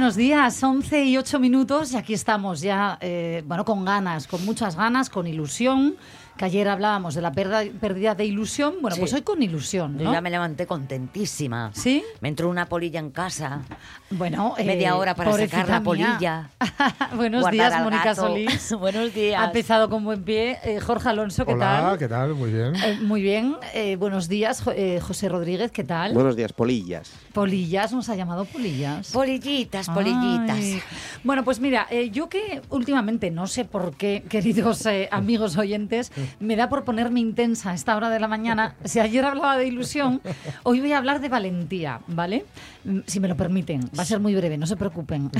Buenos días, 11 y 8 minutos y aquí estamos ya, eh, bueno, con ganas, con muchas ganas, con ilusión, que ayer hablábamos de la perda- pérdida de ilusión, bueno, Sí. pues hoy con ilusión, Yo ¿no? ya me levanté contentísima. ¿Sí? Me entró una polilla en casa. Bueno, eh, Media hora para pobrecita sacar la mía. polilla. buenos días, Mónica. Solís. Buenos días. Ha empezado con buen pie. Eh, Jorge Alonso, ¿qué Hola, tal? ¿qué tal? Muy bien. Eh, muy bien, Eh, buenos días, Jo- eh, José Rodríguez, ¿qué tal? Buenos días, polillas. Polillas, nos ha llamado Polillas. Polillitas, polillitas. Ay. Bueno, pues mira, eh, yo que últimamente, no sé por qué, queridos eh, amigos oyentes, me da por ponerme intensa a esta hora de la mañana. Si ayer hablaba de ilusión, hoy voy a hablar de valentía, ¿vale? Mm, Si me lo permiten. Va a ser muy breve, no se preocupen.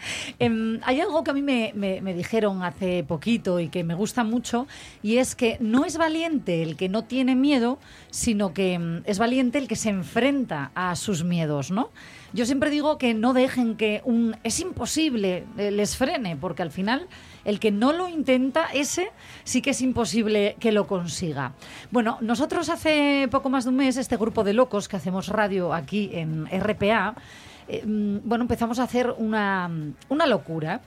Em, hay algo que a mí me, me- me dijeron hace poquito y que me gusta mucho, y es que no es valiente el que no tiene miedo, sino que mm, es valiente el que se enfrenta a sus miedos, ¿no? Yo siempre digo que no dejen que un es imposible eh, les frene, porque al final el que no lo intenta, ese sí que es imposible que lo consiga. Bueno, nosotros hace poco más de un mes, este grupo de locos que hacemos radio aquí en RPA, eh, mm, bueno, empezamos a hacer una, una locura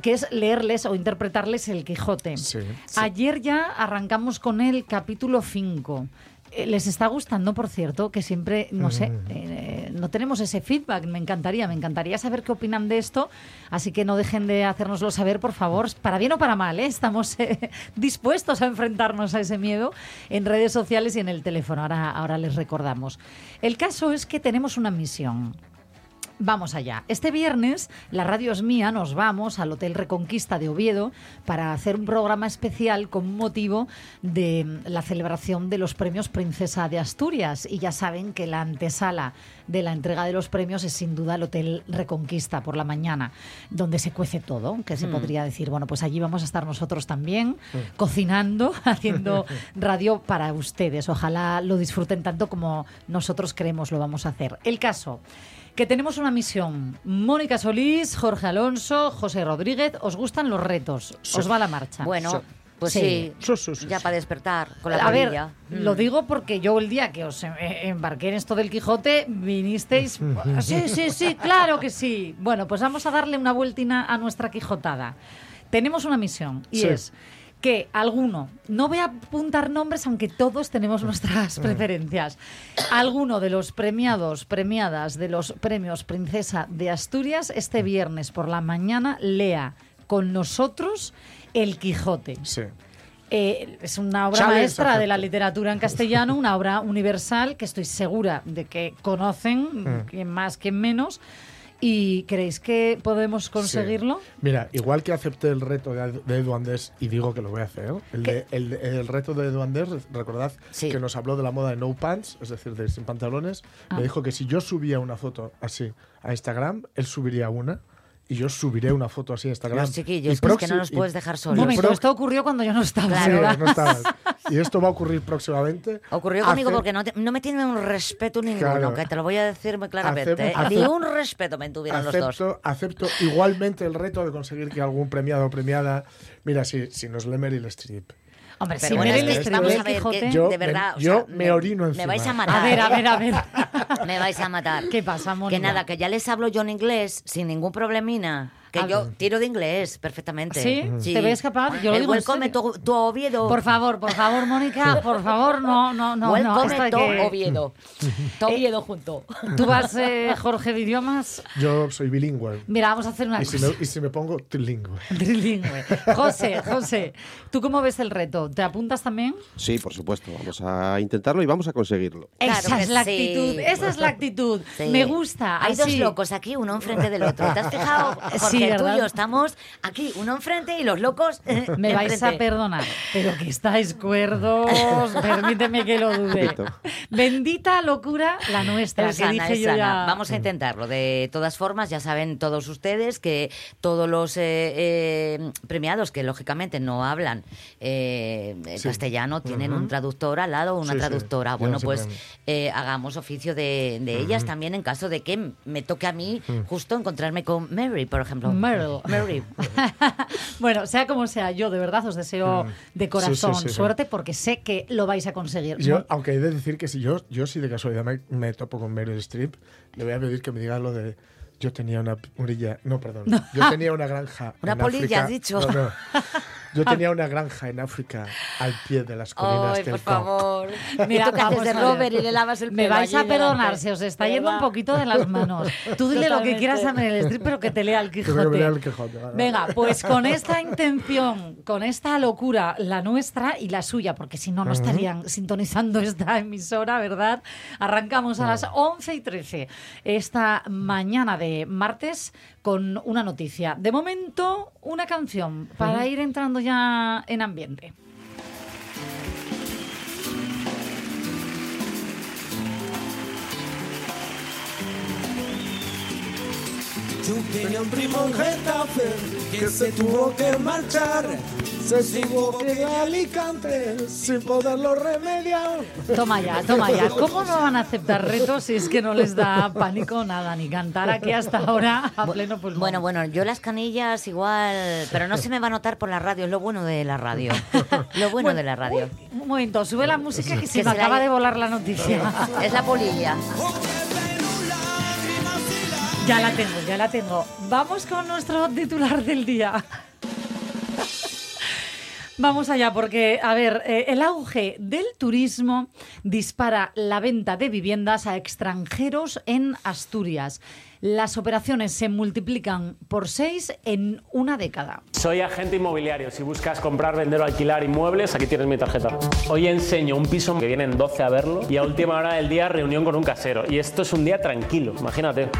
que es leerles o interpretarles el Quijote. Sí. Ayer ya arrancamos con el capítulo 5. Eh, ¿Les está gustando, por cierto, que siempre, no sé, Mm. eh, no tenemos ese feedback? Me encantaría, me encantaría saber qué opinan de esto, así que no dejen de hacérnoslo saber, por favor, para bien o para mal, ¿eh? estamos eh, dispuestos a enfrentarnos a ese miedo en redes sociales y en el teléfono, ahora, ahora les recordamos. El caso es que tenemos una misión. Vamos allá. Este viernes, la radio es mía, nos vamos al Hotel Reconquista de Oviedo para hacer un programa especial con motivo de mm, la celebración de los premios Princesa de Asturias. Y ya saben que la antesala de la entrega de los premios es sin duda el Hotel Reconquista por la mañana, donde se cuece todo, que se podría decir, bueno, pues allí vamos a estar nosotros también, cocinando, haciendo radio para ustedes. Ojalá lo disfruten tanto como nosotros creemos lo vamos a hacer. El caso que tenemos una misión. Mónica Solís, Jorge Alonso, José Rodríguez, ¿os gustan los retos? ¿Os va la marcha? Bueno, pues Sí. sí. Sí, sí, sí, ya sí. para despertar con la a ver. Mm. lo digo porque yo el día que os eh, embarqué en esto del Quijote, vinisteis... Sí, sí, sí, claro que sí. Bueno, pues vamos a darle una vueltina a nuestra Quijotada. Tenemos una misión y Sí. es que alguno, no voy a apuntar nombres aunque todos tenemos nuestras preferencias, alguno de los premiados, premiadas de los premios Princesa de Asturias este viernes por la mañana lea con nosotros El Quijote. Sí. Eh, es una obra maestra de la literatura en castellano, una obra universal que estoy segura de que conocen, Mm. quien más, quien menos. ¿Y creéis que podemos conseguirlo? Sí. Mira, igual que acepté el reto de, Edu Andés y digo que lo voy a hacer, el, de- el, el reto de Edu Andés, recordad Sí. que nos habló de la moda de no pants, es decir, de sin pantalones, Ah. me dijo que si yo subía una foto así a Instagram, él subiría una y yo subiré una foto así a Instagram. Los chiquillos, Y que es que no nos puedes dejar Un solos. momento, pro- esto ocurrió cuando yo no estaba, Claro. Sí, no estabas. Y esto va a ocurrir próximamente. Ocurrió conmigo Hace- porque no, te- no me tienen un respeto ninguno, Claro. que te lo voy a decir muy claramente. Acep- ¿eh? acep- Ni un respeto me tuvieron los dos. Acepto, acepto igualmente el reto de conseguir que algún premiado o premiada. Mira, si, si nos lee Meryl Streep. Hombre, Pero si bueno, es que vamos a ver, Quijote... que Yo de me- verdad, o yo sea, me orino Me encima. vais a matar. A ver, a ver, a ver. Me vais a matar. ¿Qué pasa, Mónica? Que nada, que ya les hablo yo en inglés sin ningún problemina. Que Ah, yo tiro de inglés perfectamente. ¿Sí? ¿Te ves capaz? Yo lo el digo welcome to, to Oviedo. Por favor, por favor, Mónica, por favor, no, no, no. no welcome hay to que- Oviedo. To Oviedo junto. Tú vas, eh, Jorge, de idiomas. Yo soy bilingüe. Mira, vamos a hacer una Y si, cosa. me, y si me pongo trilingüe. Trilingüe. José, José, ¿tú cómo ves el reto? ¿Te apuntas también? Sí, por supuesto. Vamos a intentarlo y vamos a conseguirlo. Claro esa es la sí. actitud, esa es la actitud. Sí. Me gusta. Hay dos locos aquí, uno enfrente del otro. ¿Te has fijado, Jorge? Que el ¿verdad? tuyo estamos aquí, uno enfrente y los locos. eh, Me vais a perdonar, pero que estáis cuerdos, permíteme que lo dude. Bendita locura la nuestra, Es que sana, dije es yo sana. ya. Vamos a intentarlo. De todas formas, ya saben todos ustedes que todos los eh, eh, premiados que lógicamente no hablan eh, Sí. castellano tienen un traductor al lado o una Sí, traductora. Bueno, no pues eh, hagamos oficio de, de ellas también en caso de que me toque a mí justo encontrarme con Mary, por ejemplo. Meryl. Mary. bueno, sea como sea, yo de verdad os deseo de corazón Mm. Sí, sí, sí, sí. suerte porque sé que lo vais a conseguir. Yo, aunque he de decir que si yo, yo si de casualidad me, me topo con Meryl Streep, le voy a pedir que me diga lo de yo tenía una orilla, no, perdón, yo tenía una granja. Una en polilla, África- has dicho. No, no. Yo tenía una granja en África al pie de las colinas Ay, del por favor. Mira, tú que haces de. Robert y le lavas el Me pelo vais allí a perdonar, se os está yendo un poquito de las manos. Tú dile lo que quieras a Meryl Streep, pero que te lea el Que me lea el Quijote. Quijote, vale. Venga, pues con esta intención, con esta locura, la nuestra y la suya, porque si no, no estarían sintonizando esta emisora, ¿verdad? Arrancamos a las 11 y 13 esta mañana de martes con una noticia. De momento, una canción para ir entrando ya en ambiente. Yo tenía un primo en Getafe que se tuvo que marchar. Se tuvo que ir a Alicante sin poderlo remediar. Toma ya, toma ya. ¿Cómo no van a aceptar retos si es que no les da pánico nada, ni cantar aquí hasta ahora a pleno pulmón? Bueno, bueno, yo las canillas igual, pero no se me va a notar por la radio, es lo bueno de la radio. Lo bueno de la radio. Un momento, sube la música que se Que me la- acaba de volar la noticia. Es la polilla. Ya la tengo, ya la tengo. Vamos con nuestro titular del día. Vamos allá, porque, a ver, eh, el auge del turismo dispara la venta de viviendas a extranjeros en Asturias. Las operaciones se multiplican por seis en una década. Soy agente inmobiliario. Si buscas comprar, vender o alquilar inmuebles, aquí tienes mi tarjeta. Hoy enseño un piso que vienen 12 a verlo y a última hora del día reunión con un casero. Y esto es un día tranquilo, imagínate.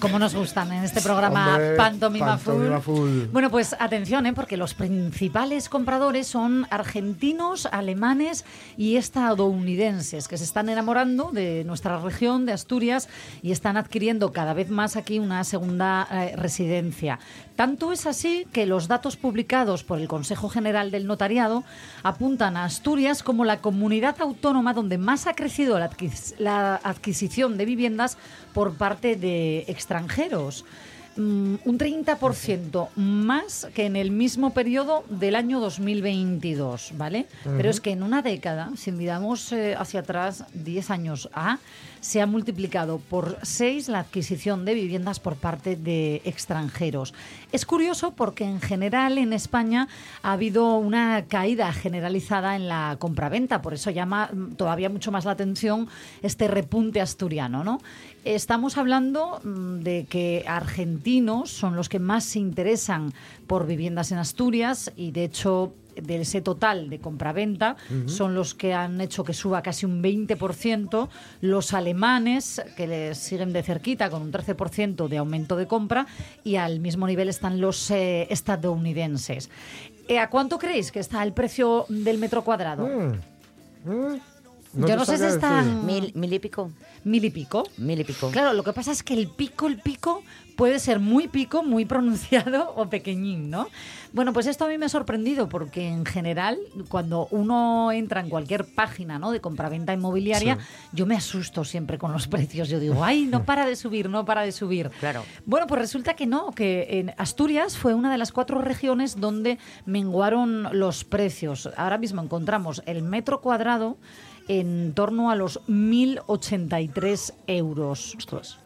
Como nos gustan en este programa Hombre, Pantomima, Pantomima Full. Bueno, pues atención, ¿eh? porque los principales compradores son argentinos, alemanes y estadounidenses, que se están enamorando de nuestra región, de Asturias, y están adquiriendo cada vez más aquí una segunda eh, residencia. Tanto es así que los datos publicados por el Consejo General del Notariado apuntan a Asturias como la comunidad autónoma donde más ha crecido la, adquis- la adquisición de viviendas por parte de extranjeros. Mm, un 30% más que en el mismo periodo del año 2022, ¿vale? Pero es que en una década, si miramos eh, hacia atrás 10 años A, se ha multiplicado por 6 la adquisición de viviendas por parte de extranjeros. Es curioso porque en general en España ha habido una caída generalizada en la compraventa, por eso llama todavía mucho más la atención este repunte asturiano, ¿no? Estamos hablando mm, de que argentinos son los que más se interesan por viviendas en Asturias y de hecho de ese total de compraventa son los que han hecho que suba casi un 20%, los alemanes que les siguen de cerquita con un 13% de aumento de compra y al mismo nivel están los eh, estadounidenses. Eh, ¿A cuánto creéis que está el precio del metro cuadrado? No Yo no sé si decir. Mil, mil y pico. mil y pico. Mil y pico. Claro, lo que pasa es que el pico, el pico puede ser muy pico, muy pronunciado o pequeñín, ¿no? Bueno, pues esto a mí me ha sorprendido porque en general cuando uno entra en cualquier página ¿no? de compraventa inmobiliaria, yo me asusto siempre con los precios. Yo digo, ay, no para de subir, no para de subir. Claro. Bueno, pues resulta que no, que en Asturias fue una de las cuatro regiones donde menguaron los precios. Ahora mismo encontramos el metro cuadrado en torno a los 1.083 euros.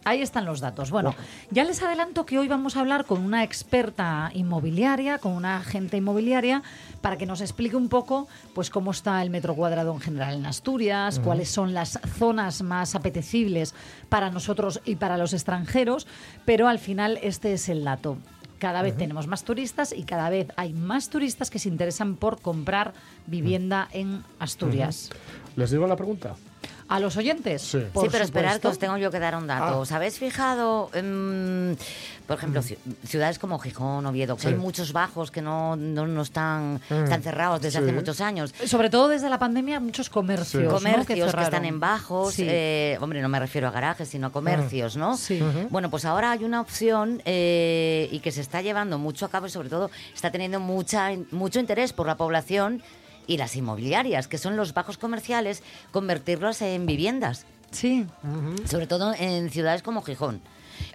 Ahí están los datos. Bueno, ya les adelanto que hoy vamos a hablar con una experta inmobiliaria, con una agente inmobiliaria, para que nos explique un poco pues cómo está el metro cuadrado en general en Asturias, cuáles son las zonas más apetecibles para nosotros y para los extranjeros, pero al final este es el dato. Cada vez tenemos más turistas y cada vez hay más turistas que se interesan por comprar vivienda en Asturias. ¿Les digo la pregunta? a los oyentes. Sí. Por sí, pero esperad que supuesto. os tengo yo que dar un dato. Ah. ¿Os habéis fijado, em, por ejemplo, ci- ciudades como Gijón, Oviedo, que Sí. hay muchos bajos que no, no, no están, están cerrados desde Sí. hace muchos años? Sobre todo desde la pandemia, muchos comercios. ¿no? comercios que, están en bajos, Sí. eh, hombre, no me refiero a garajes, sino a comercios, ¿no? Sí. Bueno, pues ahora hay una opción eh, y que se está llevando mucho a cabo y sobre todo está teniendo mucha, mucho interés por la población y las inmobiliarias, que son los bajos comerciales, convertirlos en viviendas, Sí. sobre todo en ciudades como Gijón.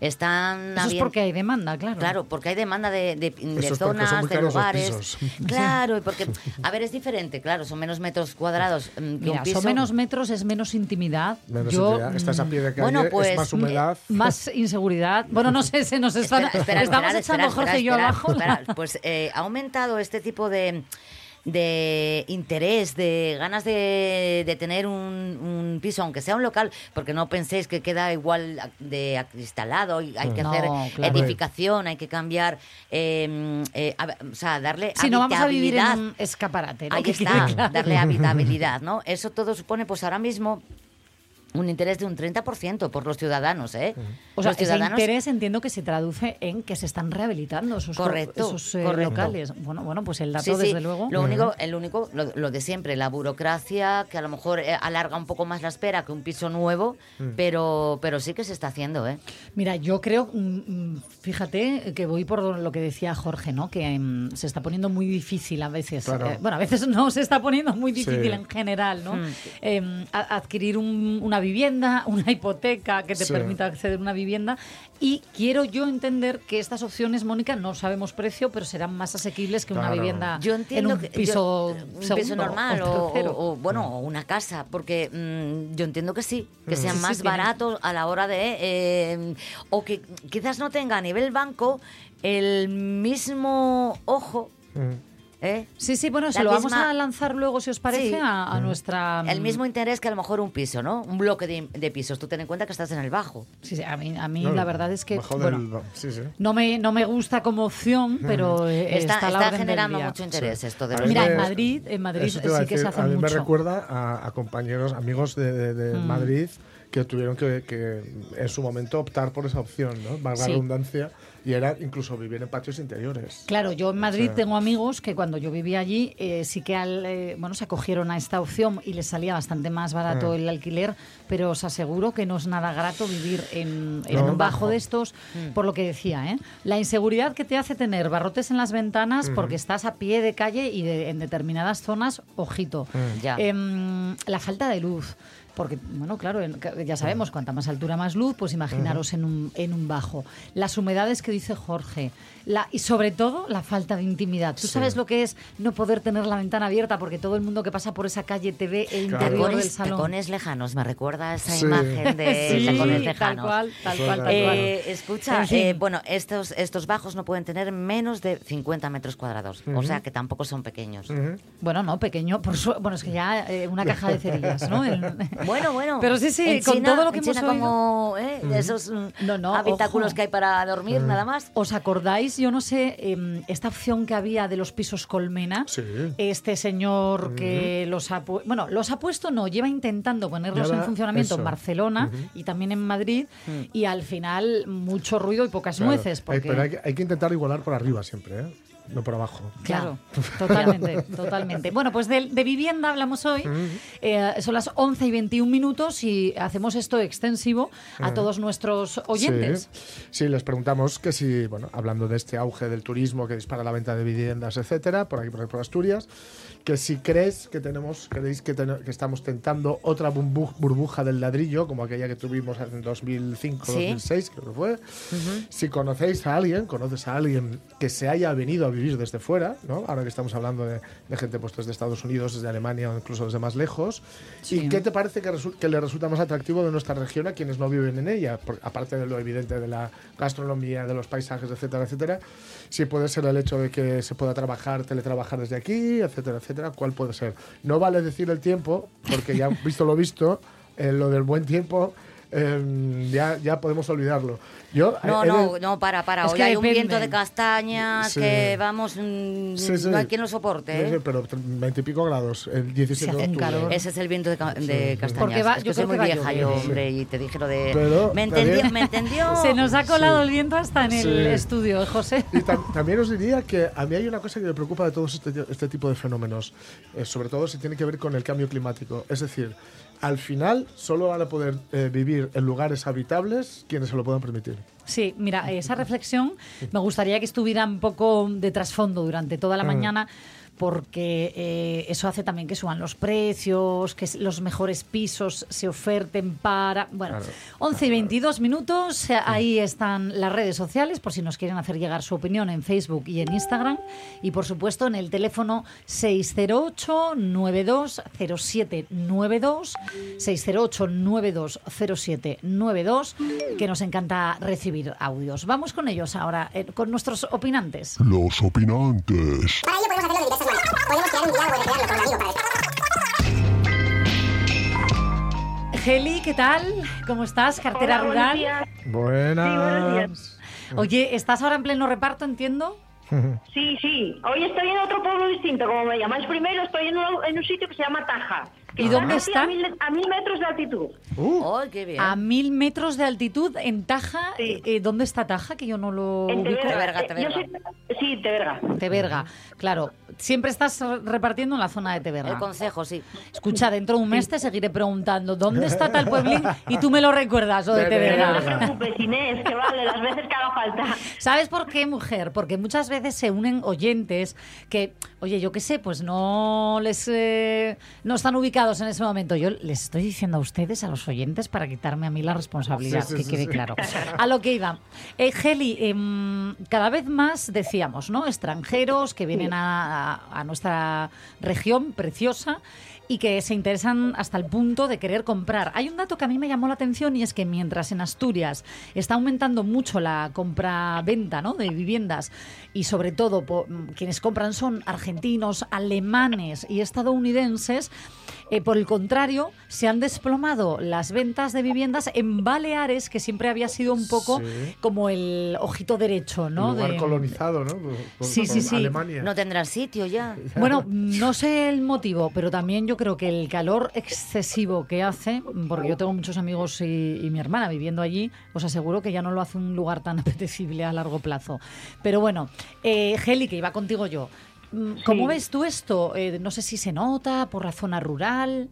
Están Eso es porque hay demanda, claro. Claro, porque hay demanda de, de- zonas, de lugares. Claro, y porque, a ver, es diferente, claro, son menos metros cuadrados mm, que Mira, un piso. son menos metros, es menos intimidad. Menos Yo, intimidad. Estás a pie de calle, bueno, pues, es más humedad. mm, Más inseguridad. Bueno, no sé, se nos están, Espera, espera, estamos echando Jorge y yo abajo. Pues eh, ha aumentado este tipo de, de interés, de ganas de, de tener un, un piso, aunque sea un local, porque no penséis que queda igual de acristalado, hay que No, hacer claro. edificación, hay que cambiar, eh, eh, o sea, darle Si no vamos a vivir en habitabilidad. un escaparate. ¿no? Ahí Que está, darle habitabilidad, ¿no? Eso todo supone, pues ahora mismo, un interés de un 30% por los ciudadanos, ¿eh? O sea, los ese interés entiendo que se traduce en que se están rehabilitando esos, co- Correcto, esos eh, correcto. locales. Bueno, bueno, pues el dato, Sí, sí. desde luego. Lo único, el único, lo, lo de siempre, la burocracia, que a lo mejor eh, alarga un poco más la espera que un piso nuevo, Mm. pero, pero sí que se está haciendo, ¿eh? Mira, yo creo, mm, mm, fíjate que voy por lo que decía Jorge, ¿no? Que se está poniendo muy difícil a veces. Claro. eh, bueno, a veces no se está poniendo muy difícil Sí. en general, ¿no? Mm. Eh, a- adquirir un- una vivienda, una hipoteca que te Sí. permita acceder a una vivienda. Y quiero yo entender que estas opciones, Mónica, no sabemos precio, pero serán más asequibles que una vivienda Yo entiendo en un que piso, yo- un segundo piso normal o, tercero. o- o, bueno o una casa, porque mm, yo entiendo que sí, que sean Sí, sí, más tiene- baratos a la hora de eh, o que quizás no tenga a nivel banco el mismo ojo, Mm. ¿Eh? Sí, sí, bueno, se La lo vamos misma- a lanzar luego, si os parece, Sí. a, a nuestra... El mismo interés que a lo mejor un piso, ¿no? Un bloque de, de pisos. Tú ten en cuenta que estás en el bajo. Sí, sí, a mí, a mí No, la verdad es que... bajo bueno, del- sí, sí. No me, no me gusta como opción, pero eh, Está, está, la está generando día. mucho interés esto de Mira, me- en Madrid, en Madrid sí que se decir, hace A mí me mucho. recuerda a, a compañeros, amigos de, de- de Mm. Madrid que tuvieron que, que en su momento optar por esa opción, ¿no? Valga Sí. la redundancia, y era incluso vivir en patios interiores. Claro, yo en Madrid sea- tengo amigos que cuando yo vivía allí eh, sí que al, eh, bueno, se acogieron a esta opción y les salía bastante más barato Ah. el alquiler, pero os aseguro que no es nada grato vivir en, en No. un bajo de estos, Mm. por lo que decía, ¿eh? la inseguridad que te hace tener barrotes en las ventanas porque estás a pie de calle y de- en determinadas zonas, ojito. Ya. Em, la falta de luz. Porque, bueno, claro, en- ya sabemos, cuanta más altura, más luz, pues imaginaros en, un, en un bajo. Las humedades que dice Jorge. La, y sobre todo, la falta de intimidad. ¿Tú sabes lo que es no poder tener la ventana abierta porque todo el mundo que pasa por esa calle te ve el Claro. interior del Tacones, salón? tacones lejanos, me recuerda a esa Sí. imagen de Sí, tacones tal lejanos. cual, tal cual, tal cual. Eh, escucha, En fin. eh, bueno, estos, estos bajos no pueden tener menos de 50 metros cuadrados, o sea que tampoco son pequeños. Bueno, no, pequeño, por su- bueno, es que ya eh, una caja de cerillas, ¿no? El- Bueno, bueno. Pero sí, sí, en con China- todo lo que en hemos China oído. como eh, esos mm, No, no, habitáculos ojo. que hay para dormir, nada más. ¿Os acordáis, yo no sé, em, esta opción que había de los pisos colmena? Sí. Este señor que los ha pu- bueno, los ha puesto no, lleva intentando ponerlos en funcionamiento en. Barcelona y también en Madrid y al final mucho ruido y pocas Claro. nueces Hay- porque pero hay que, hay que intentar igualar por arriba siempre, ¿eh? No por abajo. Claro, totalmente, totalmente. Bueno, pues de, de vivienda hablamos hoy. Eh, son las 11 y 21 minutos y hacemos esto extensivo a todos nuestros oyentes. Sí, Sí, les preguntamos que si, bueno, hablando de este auge del turismo que dispara la venta de viviendas, etcétera, por aquí por, por Asturias, que si crees que tenemos, creéis que, ten- que estamos tentando otra burbu- burbuja del ladrillo, como aquella que tuvimos en 2005, Sí. 2006, creo que fue. Si conocéis a alguien, conoces a alguien que se haya venido a vivir desde fuera, ¿no? Ahora que estamos hablando de, de gente pues desde Estados Unidos, desde Alemania o incluso desde más lejos. ¿Y qué te parece que, le resulta más atractivo de nuestra región a quienes no viven en ella? Por- aparte de lo evidente de la gastronomía, de los paisajes, etcétera, etcétera. Si puede ser el hecho de que se pueda trabajar, teletrabajar desde aquí, etcétera, etcétera. ¿Cuál puede ser? No vale decir el tiempo, porque ya visto lo visto, eh, lo del buen tiempo eh, ya, ya podemos olvidarlo. Yo, No, he de- no, no, para, para. Es Hoy hay un viento de castañas Sí. que vamos, mm, Sí, sí. no hay quien lo soporte. Sí, sí, ¿eh? pero 20 y pico grados, el 17 de octubre. calor. Ese es el viento de, ca- de castañas. Porque va- es que yo soy muy vieja yo, hombre, y te dije lo de... Pero ¿Me entendió? ¿Me entendió? Se nos ha colado Sí. el viento hasta en el estudio, ¿eh, José. Y tam- también os diría que a mí hay una cosa que me preocupa de todos este, este tipo de fenómenos, eh, sobre todo si tiene que ver con el cambio climático. Es decir, al final solo van a poder eh, vivir en lugares habitables quienes se lo puedan permitir. Sí, mira, esa reflexión me gustaría que estuviera un poco de trasfondo durante toda la Mm. Porque eh, eso hace también que suban los precios, que los mejores pisos se oferten para... Bueno, Claro. 11 y 22 minutos, eh, ahí están las redes sociales por si nos quieren hacer llegar su opinión en Facebook y en Instagram y por supuesto en el teléfono 608-920792, 608-920792, que nos encanta recibir audios. Vamos con ellos ahora, eh, con nuestros opinantes. Los opinantes. Para ello podemos hacerlo de diversas. Podemos crear un diálogo, recrearlo con un amigo para Geli, ¿qué tal? ¿Cómo estás? Cartera Hola, buenos rural. días. Buenas. Sí, buenos días. Oye, ¿estás ahora en pleno reparto, entiendo? Sí, sí. Hoy estoy en otro pueblo distinto. Como me llamáis primero, estoy en un, en un sitio que se llama Taja. ¿Y dónde está? A mil, a mil metros de altitud. Uh, ¡Ay, qué bien! A mil metros de altitud en Taja. Sí. Eh, ¿Dónde está Taja? Que yo no lo En ubico. Teberga. Teberga, Eh, soy- sí, Teberga. Teberga. Claro, siempre estás repartiendo en la zona de El Teberga. consejo, sí. Escucha, dentro de un mes te seguiré preguntando ¿dónde está tal pueblín? Y tú me lo recuerdas, o de Teberga. No te preocupes, Inés, que vale, las veces que haga falta. ¿Sabes por qué, mujer? Porque muchas veces se unen oyentes que, oye, yo qué sé, pues no les eh, no están ubicados en ese momento. Yo les estoy diciendo a ustedes, a los oyentes, para quitarme a mí la responsabilidad, Sí, sí, que sí, quede claro. A lo que iba. Eh, Geli, em, cada vez más decíamos, ¿no? Extranjeros que vienen a nuestra región preciosa y que se interesan hasta el punto de querer comprar. Hay un dato que a mí me llamó la atención y es que mientras en Asturias está aumentando mucho la compra-venta ¿no? de viviendas y sobre todo po- quienes compran son argentinos, alemanes y estadounidenses, eh, por el contrario, se han desplomado las ventas de viviendas en Baleares, que siempre había sido un poco Sí. como el ojito derecho, ¿no? lugar De- colonizado, ¿no? Por- por- Sí, sí, por sí. Alemania. No tendrán sitio ya. Bueno, no sé el motivo, pero también yo creo que el calor excesivo que hace, porque yo tengo muchos amigos y, y mi hermana viviendo allí, os aseguro que ya no lo hace un lugar tan apetecible a largo plazo. Pero bueno, eh, Geli, que iba contigo yo, mm, ¿cómo Sí. ves tú esto? Eh, no sé si se nota por la zona rural.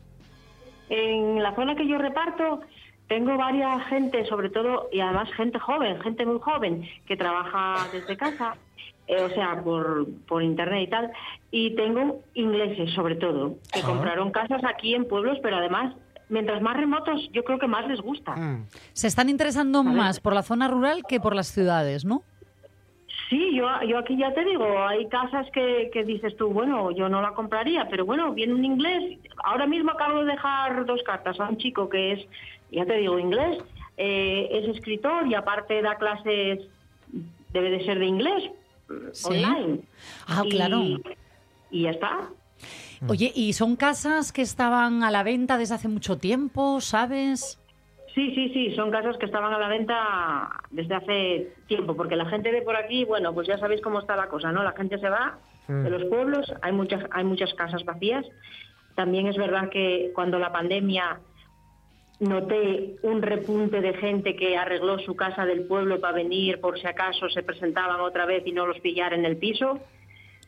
En la zona que yo reparto tengo varias gente, sobre todo, y además gente joven, gente muy joven, que trabaja desde casa, eh, o sea, por, por internet y tal, y tengo ingleses, sobre todo, que Ah. compraron casas aquí en pueblos, pero además, mientras más remotos, yo creo que más les gusta. Mm. Se están interesando más por la zona rural que por las ciudades, ¿no? Sí, yo, yo aquí ya te digo, hay casas que, que dices tú, bueno, yo no la compraría, pero bueno, viene un inglés. Ahora mismo acabo de dejar dos cartas a un chico que es, ya te digo, inglés, eh, es escritor y aparte da clases, debe de ser de inglés, Sí. online. Ah, Y- claro. Y ya está. Oye, ¿y son casas que estaban a la venta desde hace mucho tiempo, sabes? Sí, sí, sí, son casas que estaban a la venta desde hace tiempo, porque la gente de por aquí, bueno, pues ya sabéis cómo está la cosa, ¿no? La gente se va de los pueblos, hay muchas, hay muchas casas vacías. También es verdad que cuando la pandemia noté un repunte de gente que arregló su casa del pueblo para venir por si acaso se presentaban otra vez y no los pillara en el piso.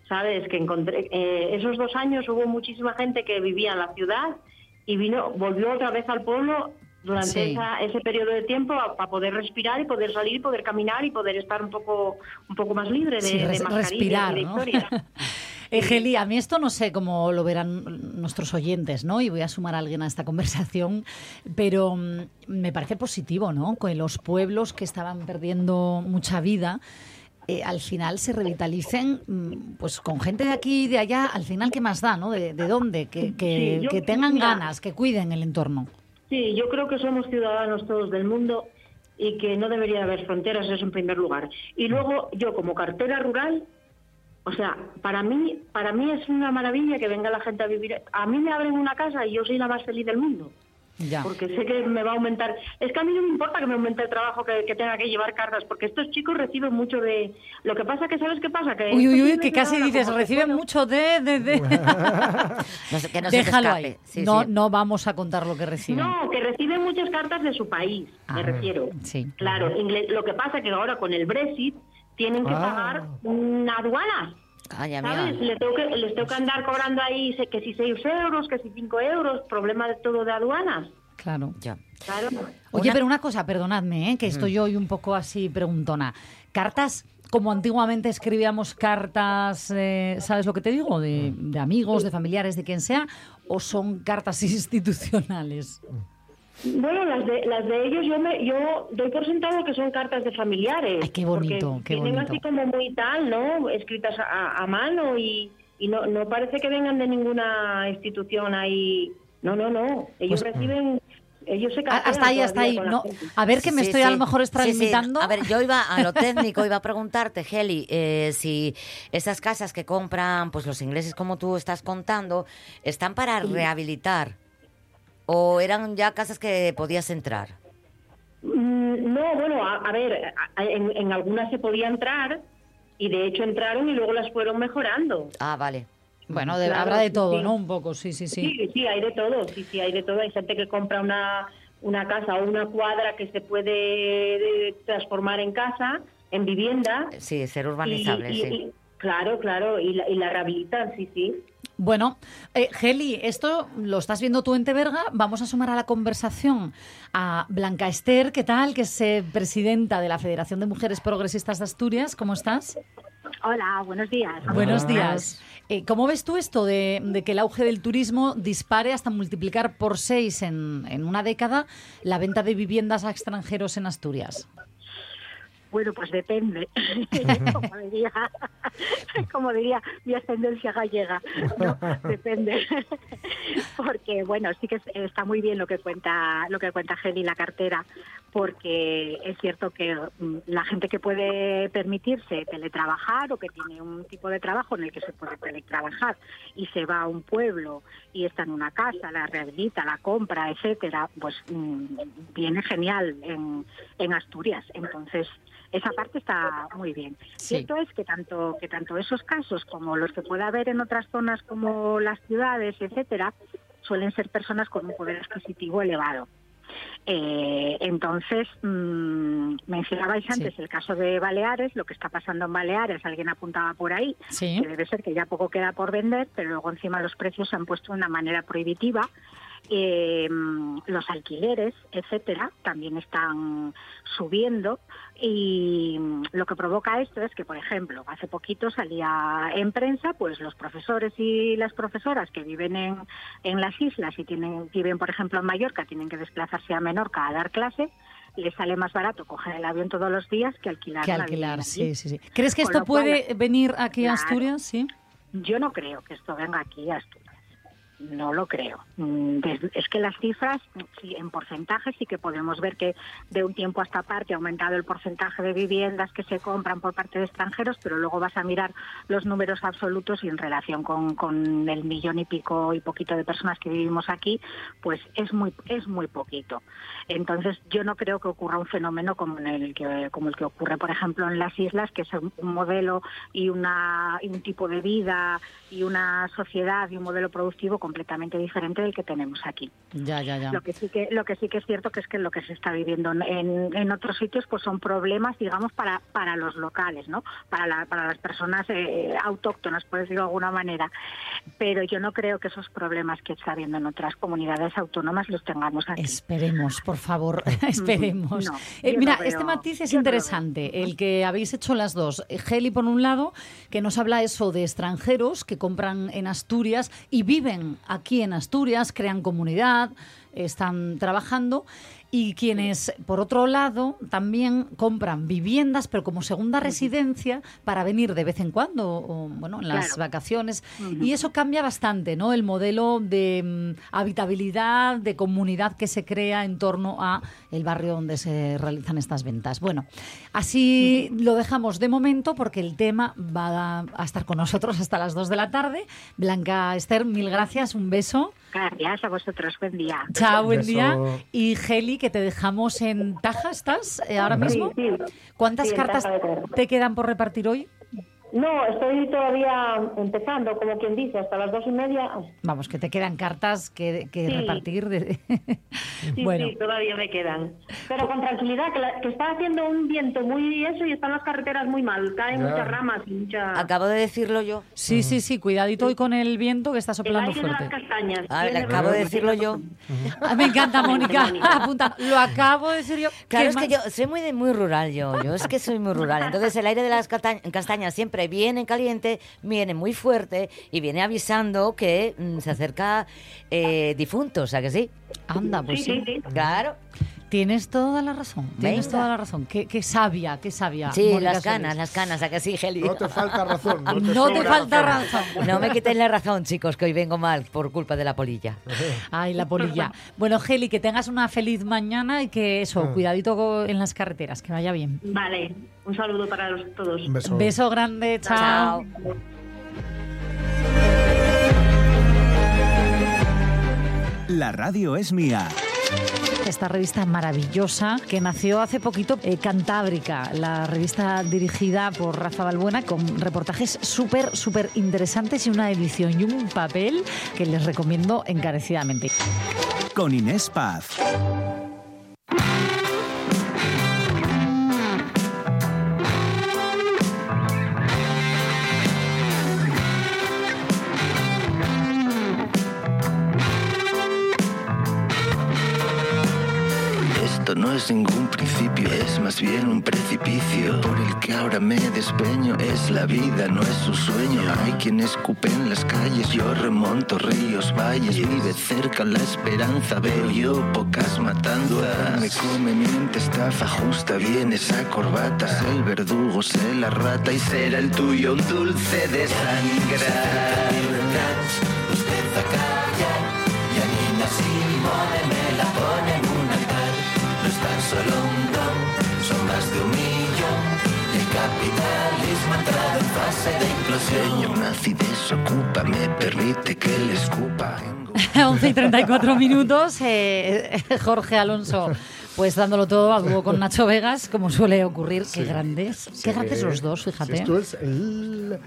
Sabes que encontré eh, esos dos años hubo muchísima gente que vivía en la ciudad y vino volvió otra vez al pueblo durante Sí. esa- ese periodo de tiempo para poder respirar y poder salir poder caminar y poder estar un poco un poco más libre de, Sí, de res- mascarillas respirar, y de ¿no? historias. Eh, Geli, a mí esto no sé cómo lo verán nuestros oyentes, ¿no? Y voy a sumar a alguien a esta conversación, pero mm, me parece positivo, ¿no? Que los pueblos que estaban perdiendo mucha vida, eh, al final se revitalicen, mm, pues con gente de aquí y de allá, al final, ¿qué más da, no? ¿De, de dónde? Que, que- Sí, que tengan mira. ganas, que cuiden el entorno. Sí, yo creo que somos ciudadanos todos del mundo y que no debería haber fronteras, eso en primer lugar. Y luego yo como cartera rural, o sea, para mí, para mí es una maravilla que venga la gente a vivir. A mí me abren una casa y yo soy la más feliz del mundo. Ya. porque sé que me va a aumentar. Es que a mí no me importa que me aumente el trabajo que, que tenga que llevar cartas, porque estos chicos reciben mucho de... Lo que pasa que, ¿sabes qué pasa? Que Uy, uy, uy, que casi dices, reciben mucho de... de, de. No que no Déjalo ahí. Sí, no, sí. no vamos a contar lo que reciben. No, que reciben muchas cartas de su país, Ah, me refiero. sí. Claro, lo que pasa que ahora con el Brexit tienen que Ah. pagar una aduana. Calla, ¿Sabes? mía. Les tengo, que, les tengo que andar cobrando ahí que si 6 euros, que si 5 euros, problema de todo de aduanas. Claro. Ya. Claro. Oye, Una- pero una cosa, perdonadme, ¿eh? que estoy hoy un poco así preguntona. Cartas, como antiguamente escribíamos cartas, eh, ¿sabes lo que te digo? De, de amigos, de familiares, de quien sea, o son cartas institucionales. Bueno, las de, las de ellos yo me, yo doy por sentado que son cartas de familiares. Ay, qué bonito, porque qué vienen bonito. así como muy tal, ¿no? Escritas a, a mano y, y no, no parece que vengan de ninguna institución ahí. No, no, no. Ellos Pues- reciben... Ellos se Ah, Hasta ahí, hasta ahí. No, a ver que me Sí, estoy sí. a lo mejor Sí, sí. extralimitando. A ver, yo iba a lo técnico, iba a preguntarte, Heli, eh, si esas casas que compran pues los ingleses, como tú estás contando, están para rehabilitar o eran ya casas que podías entrar. Mm, No, bueno, a, a ver, a- en, en algunas se podía entrar y de hecho entraron y luego las fueron mejorando. Ah, vale. Bueno, de- Claro, habrá de todo, sí. ¿no? Un poco, sí, sí, sí. Sí, sí, hay de todo, sí, sí, hay de todo. Hay gente que compra una, una casa o una cuadra que se puede eh, transformar en casa, en vivienda. Sí, ser y- urbanizable, y- sí. y- claro, claro, y la, y la rehabilitan, sí, sí. Bueno, eh, Geli, esto lo estás viendo tú en Teberga. Vamos a sumar a la conversación a Blanca Esther, ¿qué tal? Que es eh, presidenta de la Federación de Mujeres Progresistas de Asturias. ¿Cómo estás? Hola, buenos días. Buenos días. Eh, ¿Cómo ves tú esto de, de que el auge del turismo dispare hasta multiplicar por seis en, en una década la venta de viviendas a extranjeros en Asturias? Bueno, pues depende, como diría, como diría mi ascendencia gallega, ¿no? depende, porque bueno, sí que es- está muy bien lo que cuenta lo que cuenta Geli la cartera, porque es cierto que mm, la gente que puede permitirse teletrabajar o que tiene un tipo de trabajo en el que se puede teletrabajar y se va a un pueblo y está en una casa, la rehabilita, la compra, etcétera, pues mm, viene genial en, en Asturias. Entonces, esa parte está muy bien. Sí. Cierto es que tanto que tanto esos casos como los que puede haber en otras zonas como las ciudades, etcétera, suelen ser personas con un poder adquisitivo elevado. Eh, entonces, mm, mencionabais antes el caso de Baleares, lo que está pasando en Baleares, alguien apuntaba por ahí, Sí. que debe ser que ya poco queda por vender, pero luego encima los precios se han puesto de una manera prohibitiva. Eh, los alquileres, etcétera, también están subiendo y mm, lo que provoca esto es que, por ejemplo, hace poquito salía en prensa, pues los profesores y las profesoras que viven en, en las islas y tienen viven, por ejemplo, en Mallorca, tienen que desplazarse a Menorca a dar clase, les sale más barato coger el avión todos los días que alquilar. Que alquilar, sí, sí, sí. ¿Crees que Con esto cual, puede venir aquí a. Asturias? Sí. Yo no creo que esto venga aquí a Asturias. No lo creo. Mm, Es que las cifras, sí, en porcentaje sí que podemos ver que de un tiempo a esta parte ha aumentado el porcentaje de viviendas que se compran por parte de extranjeros, pero luego vas a mirar los números absolutos y en relación con, con el millón y pico y poquito de personas que vivimos aquí, pues es muy es muy poquito. Entonces yo no creo que ocurra un fenómeno como en el que como el que ocurre, por ejemplo, en las islas, que es un modelo y una y un tipo de vida y una sociedad y un modelo productivo completamente diferente del que tenemos aquí. Ya, ya, ya. Lo que sí que lo que sí que es cierto que es que lo que se está viviendo en, en, otros sitios pues son problemas digamos para para los locales, ¿no? Para la- para las personas eh, autóctonas, por decirlo de alguna manera. Pero yo no creo que esos problemas que está habiendo en otras comunidades autónomas los tengamos aquí. Esperemos, por favor, esperemos. No, Eh, mira, no veo- este matiz es yo no interesante, el que habéis hecho las dos. Eh, Geli, por un lado, que nos habla eso de extranjeros que compran en Asturias y viven aquí en Asturias, crean comunidad, están trabajando. Y quienes, por otro lado, también compran viviendas, pero como segunda residencia, para venir de vez en cuando, o, bueno, en las Claro. vacaciones. Y eso cambia bastante, ¿no? El modelo de mm, habitabilidad, de comunidad que se crea en torno a el barrio donde se realizan estas ventas. Bueno, así lo dejamos de momento porque el tema va a estar con nosotros hasta las 2 de la tarde. Blanca Esther, mil gracias, un beso. Gracias a vosotros. Buen día. Chao, buen día. Y Geli, que te dejamos en Taja, ¿estás eh, ahora mismo? Sí, ¿Cuántas Sí, cartas te quedan por repartir hoy? No, estoy todavía empezando, como quien dice, hasta las dos y media. Vamos, que te quedan cartas que, que Sí. repartir. de- Sí, bueno, sí, todavía me quedan. Pero con tranquilidad, que, la- que está haciendo un viento muy eso y están las carreteras muy mal. Caen Ya. muchas ramas y mucha... Acabo de decirlo yo. sí, sí, sí, cuidadito hoy con el viento que está El soplando aire de las castañas. Tiene acabo de decirlo yo. Ah, me encanta, Mónica. Apunta. Lo acabo de decir yo. Claro, ¿Qué es que yo soy muy de- muy rural yo, yo es que soy muy rural. Entonces el aire de las castañas siempre viene caliente, viene muy fuerte y viene avisando que mm, se acerca eh, difunto, o sea que sí. Anda, pues Sí, sí. sí, sí. Claro. Tienes toda la razón. Tienes Venga. toda la razón. Qué, qué sabia, qué sabia. Sí, Mónica las canas, Solís. las canas, a que sí, Geli. No te falta razón. No te, No te sobra falta razón. No me quitéis la razón, chicos, que hoy vengo mal por culpa de la polilla. Ay, la polilla. Bueno, Geli, que tengas una feliz mañana y que eso, Ah. cuidadito en las carreteras, que vaya bien. Vale, un saludo para los- todos. Un beso. Beso grande, chao. Chao. La radio es mía. Esta revista maravillosa que nació hace poquito, eh, Cantábrica, la revista dirigida por Rafa Balbuena con reportajes súper, súper interesantes y una edición y un papel que les recomiendo encarecidamente. Con Inés Paz. No es ningún principio, es más bien un precipicio por el que ahora me despeño. Es la vida, no es su sueño. Hay quien escupe en las calles, yo remonto ríos, valles. Vive cerca la esperanza, veo yo pocas matanzas. Me come, miente, estafa, ajusta bien esa corbata. El verdugo, sé la rata y será el tuyo un dulce de sangrar. Fase de implosión. Una acidez ocupa, me permite que le escupa. 11 y 34 minutos, eh, Jorge Alonso. Pues dándolo todo a dúo con Nacho Vegas, como suele ocurrir. Qué grandes. Qué grandes los dos, Sí, fíjate. estuve el,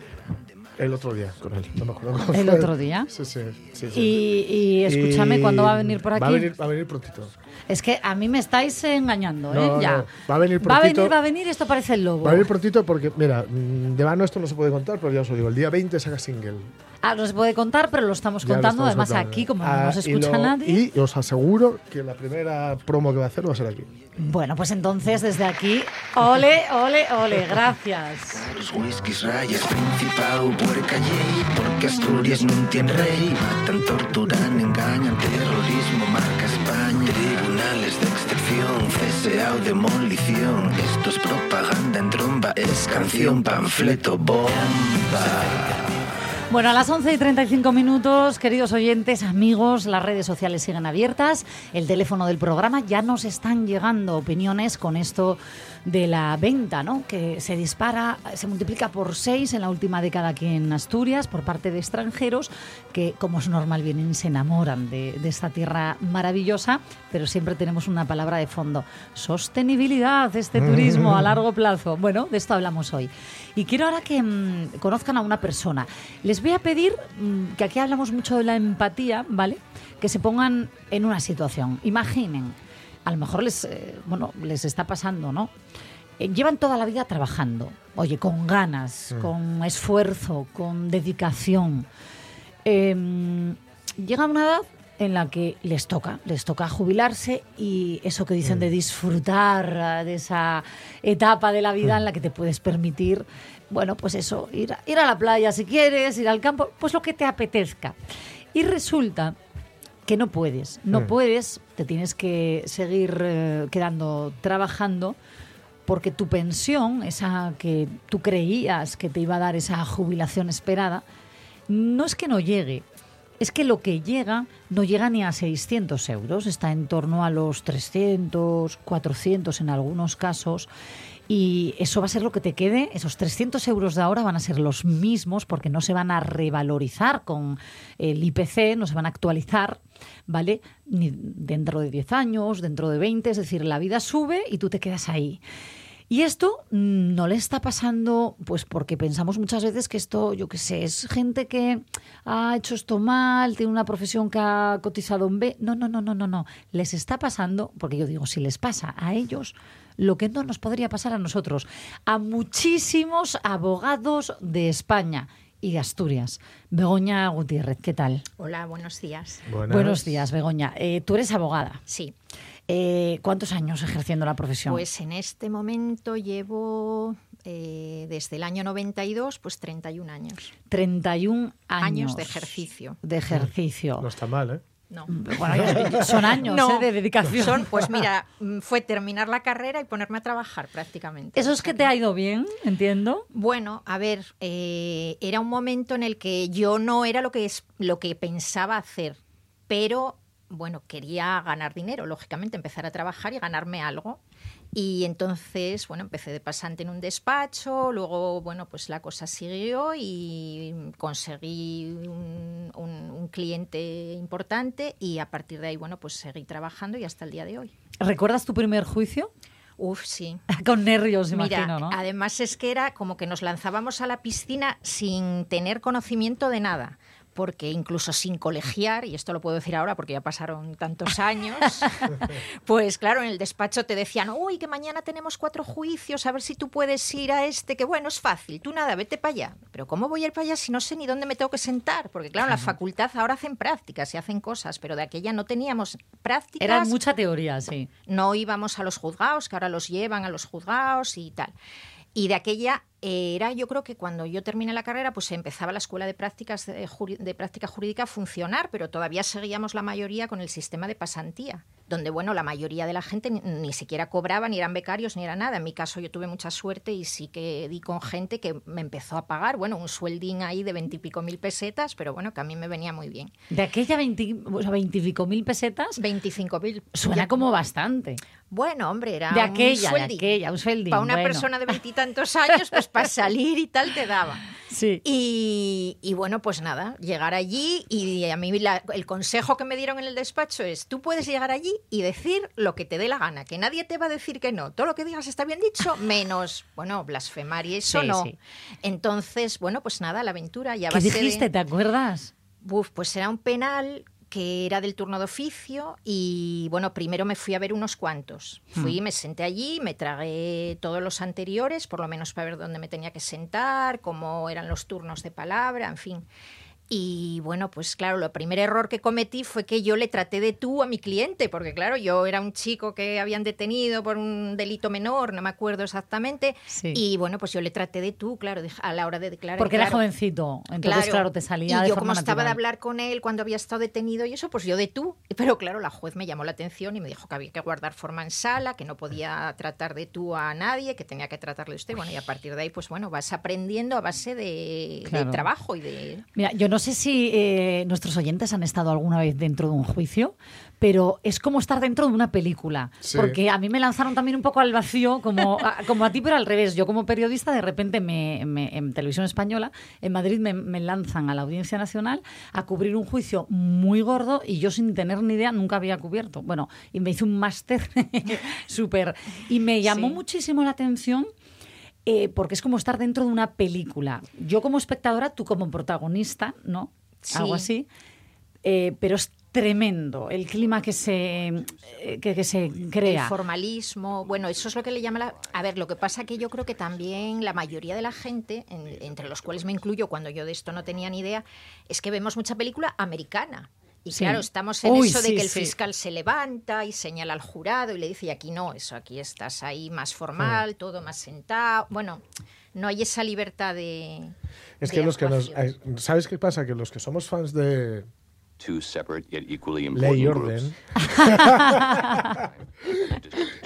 el otro día con él. No me acuerdo cómo ¿El fue. otro día? Sí, sí. sí, sí. Y, y escúchame, Y ¿cuándo va a venir por aquí? Va a venir, va a venir prontito. Es que a mí me estáis engañando, ¿eh? Ya. no, va a venir Va a prontito. venir, va a venir, esto parece el lobo. Va a venir prontito porque, mira, mm, de vano esto no se puede contar, pero ya os lo digo. El día 20 saca single. Ah, no se puede contar, pero lo estamos Ya lo contando. estamos Además, contando. aquí, como Ah, no nos y escucha lo- nadie. Y os aseguro que la primera promo que va a hacer va a ser aquí. Bueno, pues entonces, desde aquí, ole, ole, ole, gracias. Los whiskies, rayas, principado, puerca y porque Asturias no tiene rey. Matan, torturan, engañan, terrorismo, marca España. Tribunales de excepción, CSA o demolición. Esto es propaganda en tromba, es canción, panfleto, bomba. Bueno, a las 11 y 35 minutos, queridos oyentes, amigos, las redes sociales siguen abiertas. El teléfono del programa ya nos están llegando opiniones con esto de la venta, ¿no? Que se dispara, se multiplica por seis en la última década aquí en Asturias por parte de extranjeros que, como es normal, vienen y se enamoran de, de esta tierra maravillosa, pero siempre tenemos una palabra de fondo: sostenibilidad, este turismo a largo plazo. Bueno, de esto hablamos hoy. Y quiero ahora que mm, conozcan a una persona. Les voy a pedir mm, que aquí hablamos mucho de la empatía, ¿vale? Que se pongan en una situación. Imaginen, a lo mejor les, eh, bueno, les está pasando, ¿no? Eh, llevan toda la vida trabajando, oye, con ganas, con esfuerzo, con dedicación. Em, llega una edad en la que les toca, les toca jubilarse y eso que dicen de disfrutar eh, de esa etapa de la vida en la que te puedes permitir, bueno, pues eso, ir, a- ir a la playa si quieres, ir al campo, pues lo que te apetezca. Y resulta que no puedes, no Mm. puedes, te tienes que seguir eh, quedando trabajando porque tu pensión, esa que tú creías que te iba a dar esa jubilación esperada, no es que no llegue, es que lo que llega no llega ni a 600 euros, está en torno a los 300, 400 en algunos casos. Y eso va a ser lo que te quede. Esos 300 euros de ahora van a ser los mismos porque no se van a revalorizar con el IPC, no se van a actualizar, ¿vale? Ni dentro de 10 años, dentro de 20. Es decir, la vida sube y tú te quedas ahí. Y esto no le está pasando, pues porque pensamos muchas veces que esto, yo qué sé, es gente que ha hecho esto mal, tiene una profesión que ha cotizado en B. No, no, no, no, no, no. Les está pasando, porque yo digo, si les pasa a ellos, lo que no nos podría pasar a nosotros, a muchísimos abogados de España y de Asturias. Begoña Gutiérrez, ¿qué tal? Hola, buenos días. Buenos días, Begoña. Eh, tú eres abogada. Sí. Eh, ¿Cuántos años ejerciendo la profesión? Pues en este momento llevo eh, desde el año 92, pues 31 años. 31 años. Años de ejercicio. De ejercicio. No está mal, ¿eh? No. Bueno, ya- son años No. ¿eh? de dedicación. Son, pues mira, mm, fue terminar la carrera y ponerme a trabajar prácticamente. Eso es que te ha ido bien, entiendo. Bueno, a ver, eh, era un momento en el que yo no era lo que, es, lo que pensaba hacer, pero bueno, quería ganar dinero, lógicamente, empezar a trabajar y ganarme algo. Y entonces, bueno, empecé de pasante en un despacho, luego, bueno, pues la cosa siguió y conseguí un, un- un cliente importante y a partir de ahí, bueno, pues seguí trabajando y hasta el día de hoy. ¿Recuerdas tu primer juicio? Uf, sí. Con nervios, Mira, imagino, ¿no? además es que era como que nos lanzábamos a la piscina sin tener conocimiento de nada. Porque incluso sin colegiar, y esto lo puedo decir ahora porque ya pasaron tantos años, pues claro, en el despacho te decían, uy, que mañana tenemos cuatro juicios, a ver si tú puedes ir a este, que bueno, es fácil, tú nada, vete para allá. Pero ¿cómo voy a ir para allá si no sé ni dónde me tengo que sentar? Porque claro, en la facultad ahora hacen prácticas y hacen cosas, pero de aquella no teníamos prácticas Era mucha teoría, sí. no íbamos a los juzgados, que ahora los llevan a los juzgados y tal. Y de aquella era, yo creo que cuando yo terminé la carrera, pues empezaba la escuela de prácticas de, juri- de práctica jurídica a funcionar, pero todavía seguíamos la mayoría con el sistema de pasantía, donde bueno, la mayoría de la gente ni, ni siquiera cobraba, ni eran becarios, ni era nada. En mi caso yo tuve mucha suerte y sí que di con gente que me empezó a pagar, bueno, un sueldín ahí de veintipico mil pesetas, pero bueno, que a mí me venía muy bien. De aquella 20, o sea, 25 mil pesetas. 25 mil. Suena como bastante. Bueno, hombre, era De un aquella, de sueldín. aquella, un sueldín. Para una bueno. persona de veintitantos años, pues para salir y tal te daba. Sí. Y, y bueno, pues nada, llegar allí y a mí la- el consejo que me dieron en el despacho es, tú puedes llegar allí y decir lo que te dé la gana, que nadie te va a decir que no. Todo lo que digas está bien dicho, menos, bueno, blasfemar y eso Sí, no. sí. Entonces, bueno, pues nada, la aventura ya ¿Qué base de- dijiste? ¿Te acuerdas? Uf, pues era un penal que era del turno de oficio y bueno, primero me fui a ver unos cuantos. Fui, Hmm. me senté allí, me tragué todos los anteriores, por lo menos para ver dónde me tenía que sentar, cómo eran los turnos de palabra, en fin. Y bueno, pues claro, el primer error que cometí fue que yo le traté de tú a mi cliente, porque claro, yo era un chico que habían detenido por un delito menor, no me acuerdo exactamente, Sí. y bueno, pues yo le traté de tú, claro, a la hora de declarar. Porque era jovencito. Entonces, claro, te salía Y de yo, forma como estaba de hablar con él cuando había estado detenido y eso, pues yo de tú. Pero claro, la juez me llamó la atención y me dijo que había que guardar forma en sala, que no podía tratar de tú a nadie, que tenía que tratarle usted. Bueno, y a partir de ahí, pues bueno, vas aprendiendo a base de, de trabajo y de. Mira, yo no sé si eh, nuestros oyentes han estado alguna vez dentro de un juicio, pero es como estar dentro de una película. Sí. Porque a mí me lanzaron también un poco al vacío, como a, como a ti, pero al revés. Yo como periodista, de repente me, me- en televisión española, en Madrid, me, me lanzan a la Audiencia Nacional a cubrir un juicio muy gordo y yo sin tener ni idea nunca había cubierto. Bueno, y me hice un máster súper. Y me llamó Sí. muchísimo la atención eh, porque es como estar dentro de una película. Yo como espectadora, tú como protagonista, ¿no? Sí. Algo así. Eh, pero es tremendo el clima que se, eh, que, que se crea. El formalismo, bueno, eso es lo que le llama la... A ver, lo que pasa que yo creo que también la mayoría de la gente, en- entre los cuales me incluyo cuando yo de esto no tenía ni idea, es que vemos mucha película americana. Y Sí. claro, estamos en Uy, eso de sí, que el sí. fiscal se levanta y señala al jurado y le dice, y aquí no, eso, aquí estás ahí más formal, todo más sentado. Bueno, no hay esa libertad de... Es de que los que nos. ¿Sabes qué pasa? Que los que somos fans de two separate yet equally ley y important orden.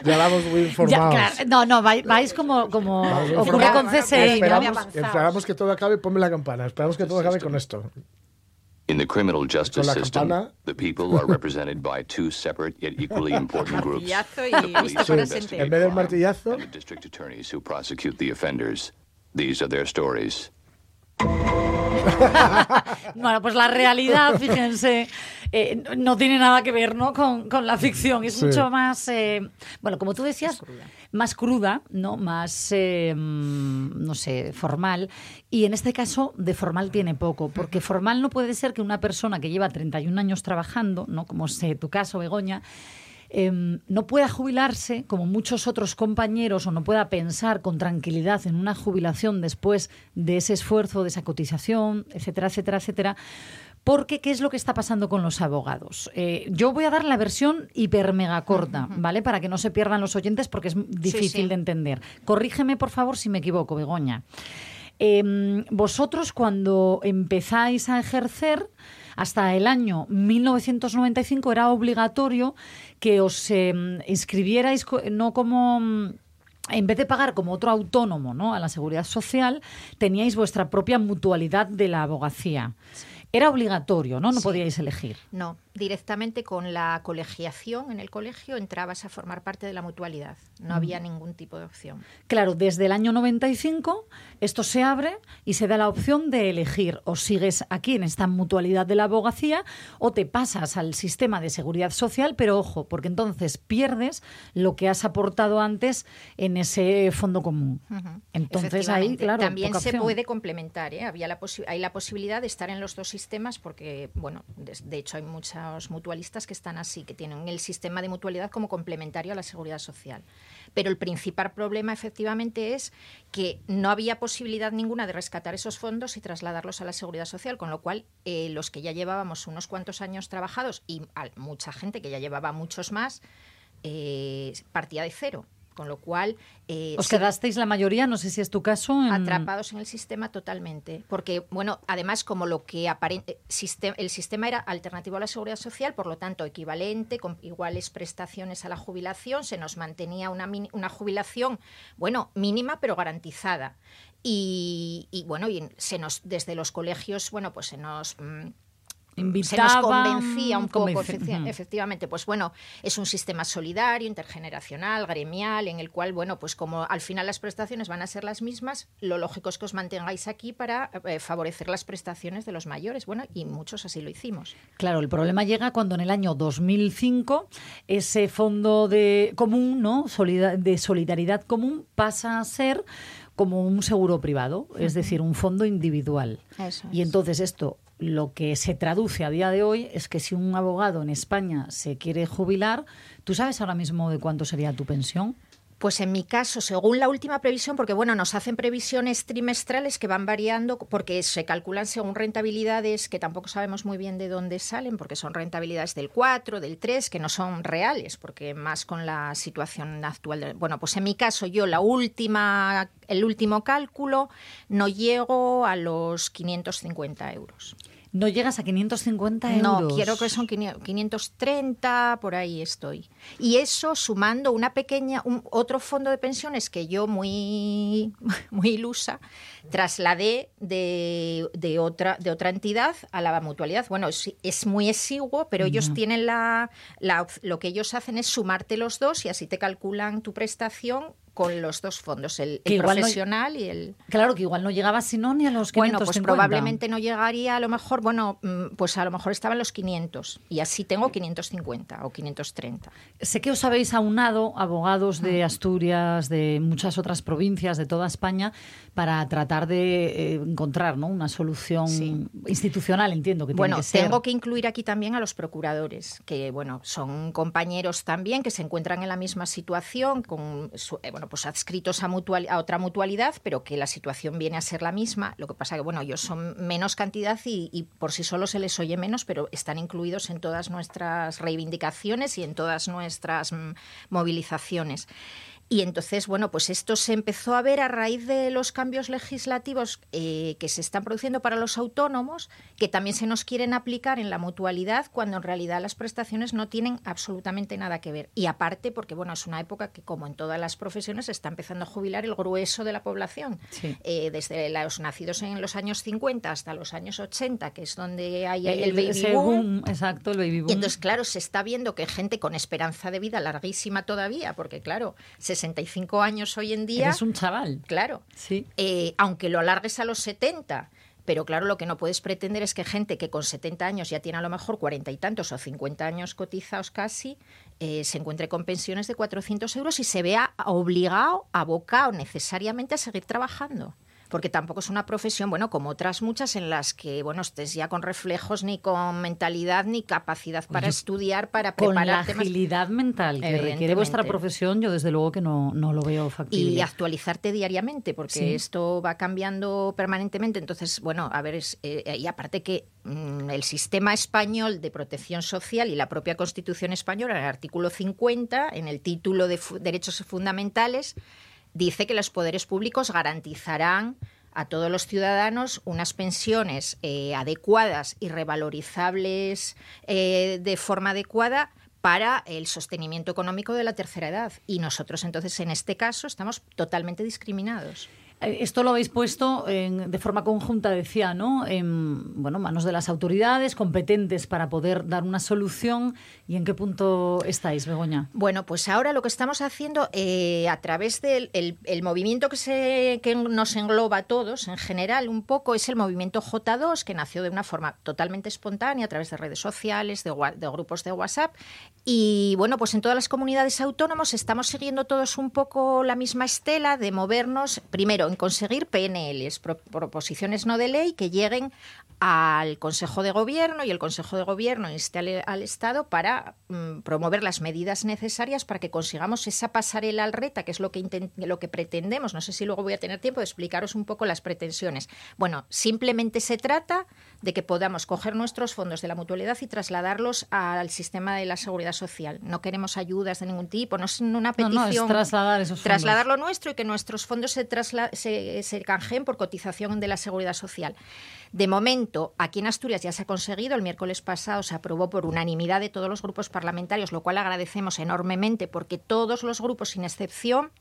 ya vamos muy Ya, informados. claro, no, no, vais, vais como, como ocurre con. CSI, ¿no? Esperamos, esperamos que todo acabe, ponme la campana. Esperamos que todo acabe con esto. In the criminal justice system, the people are represented by two separate yet equally important groups. En vez del crime martillazo, and the district attorneys who prosecute the offenders. These are their stories. Bueno, pues la realidad, fíjense, eh, no tiene nada que ver ¿no? con, con la ficción. Es Sí. mucho más, eh, bueno, como tú decías, más cruda, ¿no? Más, eh, mm, no sé, formal. Y en este caso, de formal tiene poco, porque formal no puede ser que una persona que lleva 31 años trabajando, ¿no? como es eh, tu caso, Begoña, em, no pueda jubilarse como muchos otros compañeros o no pueda pensar con tranquilidad en una jubilación después de ese esfuerzo, de esa cotización, etcétera, etcétera, etcétera. Porque, ¿qué es lo que está pasando con los abogados? Eh, yo voy a dar la versión hiper mega corta, ¿vale? Para que no se pierdan los oyentes porque es difícil sí. de entender. Corrígeme, por favor, si me equivoco, Begoña. Em, vosotros cuando empezáis a ejercer, hasta el año 1995 era obligatorio que os em, inscribierais no como... mm, En vez de pagar como otro autónomo ¿no? a la seguridad social, teníais vuestra propia mutualidad de la abogacía. Era obligatorio, ¿no? No podíais elegir. No, directamente con la colegiación en el colegio entrabas a formar parte de la mutualidad. No había ningún tipo de opción. Claro, desde el año 95 esto se abre y se da la opción de elegir o sigues aquí en esta mutualidad de la abogacía o te pasas al sistema de seguridad social, pero ojo, porque entonces pierdes lo que has aportado antes en ese fondo común. Entonces ahí, claro, también se opción. puede complementar. ¿eh? Había la hay la posibilidad de estar en los dos sistemas porque, bueno, de, de hecho hay muchos mutualistas que están así, que tienen el sistema de mutualidad como complementario a la seguridad social. Pero el principal problema, efectivamente, es que no había posibilidad ninguna de rescatar esos fondos y trasladarlos a la seguridad social, con lo cual eh, los que ya llevábamos unos cuantos años trabajados y mucha gente que ya llevaba muchos más, eh, partía de cero. Con lo cual... eh, Os quedasteis la mayoría, no sé si es tu caso. en- atrapados en el sistema totalmente. Porque, bueno, además, como lo que aparente, sistem- el sistema era alternativo a la seguridad social, por lo tanto, equivalente, con iguales prestaciones a la jubilación, se nos mantenía una, una jubilación, bueno, mínima, pero garantizada. Y, y, bueno, y se nos, desde los colegios, bueno, pues se nos. Mm, se nos Invitaban, convencía un poco, convenci- efectivamente, pues bueno, es un sistema solidario, intergeneracional, gremial, en el cual, bueno, pues como al final las prestaciones van a ser las mismas, lo lógico es que os mantengáis aquí para eh, favorecer las prestaciones de los mayores. Bueno, y muchos así lo hicimos. Claro, el problema llega cuando en el año 2005 ese fondo de común, ¿no? Solida- de solidaridad común pasa a ser como un seguro privado, es decir, un fondo individual. Eso Y entonces esto lo que se traduce a día de hoy es que si un abogado en España se quiere jubilar, ¿tú sabes ahora mismo de cuánto sería tu pensión? Pues en mi caso, según la última previsión, porque bueno, nos hacen previsiones trimestrales que van variando porque se calculan según rentabilidades que tampoco sabemos muy bien de dónde salen, porque son rentabilidades del 4, del 3, que no son reales, porque más con la situación actual. de- bueno, pues en mi caso, yo la última, el último cálculo no llego a los 550 euros. No llegas a 550 euros. No, quiero que son 500 530, por ahí estoy. Y eso sumando una pequeña, un, otro fondo de pensiones que yo muy, muy ilusa trasladé de, de otra, de otra entidad a la mutualidad. Bueno, es, es muy exiguo, pero ellos tienen la, la lo que ellos hacen es sumarte los dos y así te calculan tu prestación con los dos fondos, el, el no- profesional y el... Claro que igual no llegabas sino ni a los 550. Bueno, pues probablemente no llegaría a lo mejor, bueno, mm, pues a lo mejor estaban los 500 y así tengo 550 o 530. Sé que os habéis aunado abogados de. Asturias, de muchas otras provincias, de toda España, para tratar de eh, encontrar ¿no? una solución institucional, entiendo que tiene Bueno, que ser. tengo que incluir aquí también a los procuradores, que bueno, son compañeros también que se encuentran en la misma situación, con su- eh, pues adscritos a, a otra mutualidad, pero que la situación viene a ser la misma. Lo que pasa que bueno, ellos son menos cantidad y, y por sí solo se les oye menos, pero están incluidos en todas nuestras reivindicaciones y en todas nuestras mm, movilizaciones. Y entonces, bueno, pues esto se empezó a ver a raíz de los cambios legislativos eh, que se están produciendo para los autónomos, que también se nos quieren aplicar en la mutualidad, cuando en realidad las prestaciones no tienen absolutamente nada que ver. Y aparte, porque bueno, es una época que, como en todas las profesiones, se está empezando a jubilar el grueso de la población. Sí. Eh, desde los nacidos en los años 50 hasta los años 80, que es donde hay el, El- baby boom. boom, exacto, el baby boom. Y entonces, claro, se está viendo que gente con esperanza de vida larguísima todavía, porque claro, 65 años hoy en día. Eres un chaval. Claro. Sí. Eh, aunque lo alargues a los 70. Pero claro, lo que no puedes pretender es que gente que con 70 años ya tiene a lo mejor 40 y tantos o 50 años cotizados casi, eh, se encuentre con pensiones de 400 euros y se vea obligado, abocado necesariamente a seguir trabajando. Porque tampoco es una profesión, bueno, como otras muchas en las que, bueno, estés ya con reflejos, ni con mentalidad, ni capacidad para Oye, estudiar, para Con la prepararte más. agilidad mental que requiere vuestra profesión, yo desde luego que no, no lo veo factible. y actualizarte diariamente, porque Sí. esto va cambiando permanentemente. Entonces, bueno, a ver, es, eh, y aparte que mm, el sistema español de protección social y la propia Constitución española, en el artículo 50, en el título de derechos fundamentales, dice que los poderes públicos garantizarán a todos los ciudadanos unas pensiones eh, adecuadas y revalorizables eh, de forma adecuada para el sostenimiento económico de la tercera edad. Y nosotros entonces en este caso estamos totalmente discriminados. Eh, Esto lo habéis puesto en- de forma conjunta, decía, ¿no? En bueno, manos de las autoridades competentes para poder dar una solución. ¿Y en qué punto estáis, Begoña? Bueno, pues ahora lo que estamos haciendo eh, a través del el, el movimiento que, se, que nos engloba a todos en general un poco es el movimiento J2 que nació de una forma totalmente espontánea a través de redes sociales, de, de grupos de WhatsApp y bueno, pues en todas las comunidades autónomas estamos siguiendo todos un poco la misma estela de movernos primero en conseguir PNLs, pro- proposiciones no de ley que lleguen al Consejo de Gobierno y el Consejo de Gobierno inste al, al Estado para mm, promover las medidas necesarias para que consigamos esa pasarela al reta, que es lo que, lo que pretendemos. No sé si luego voy a tener tiempo de explicaros un poco las pretensiones. Bueno, simplemente se trata de que podamos coger nuestros fondos de la mutualidad y trasladarlos al sistema de la seguridad social. No queremos ayudas de ningún tipo, no es una No, petición. no, es trasladar esos fondos. Trasladar lo nuestro y que nuestros fondos se, se, se canjeen por cotización de la seguridad social. De momento, aquí en Asturias ya se ha conseguido. El miércoles pasado se aprobó por unanimidad de todos los grupos parlamentarios, lo cual agradecemos enormemente porque todos los grupos, sin excepción,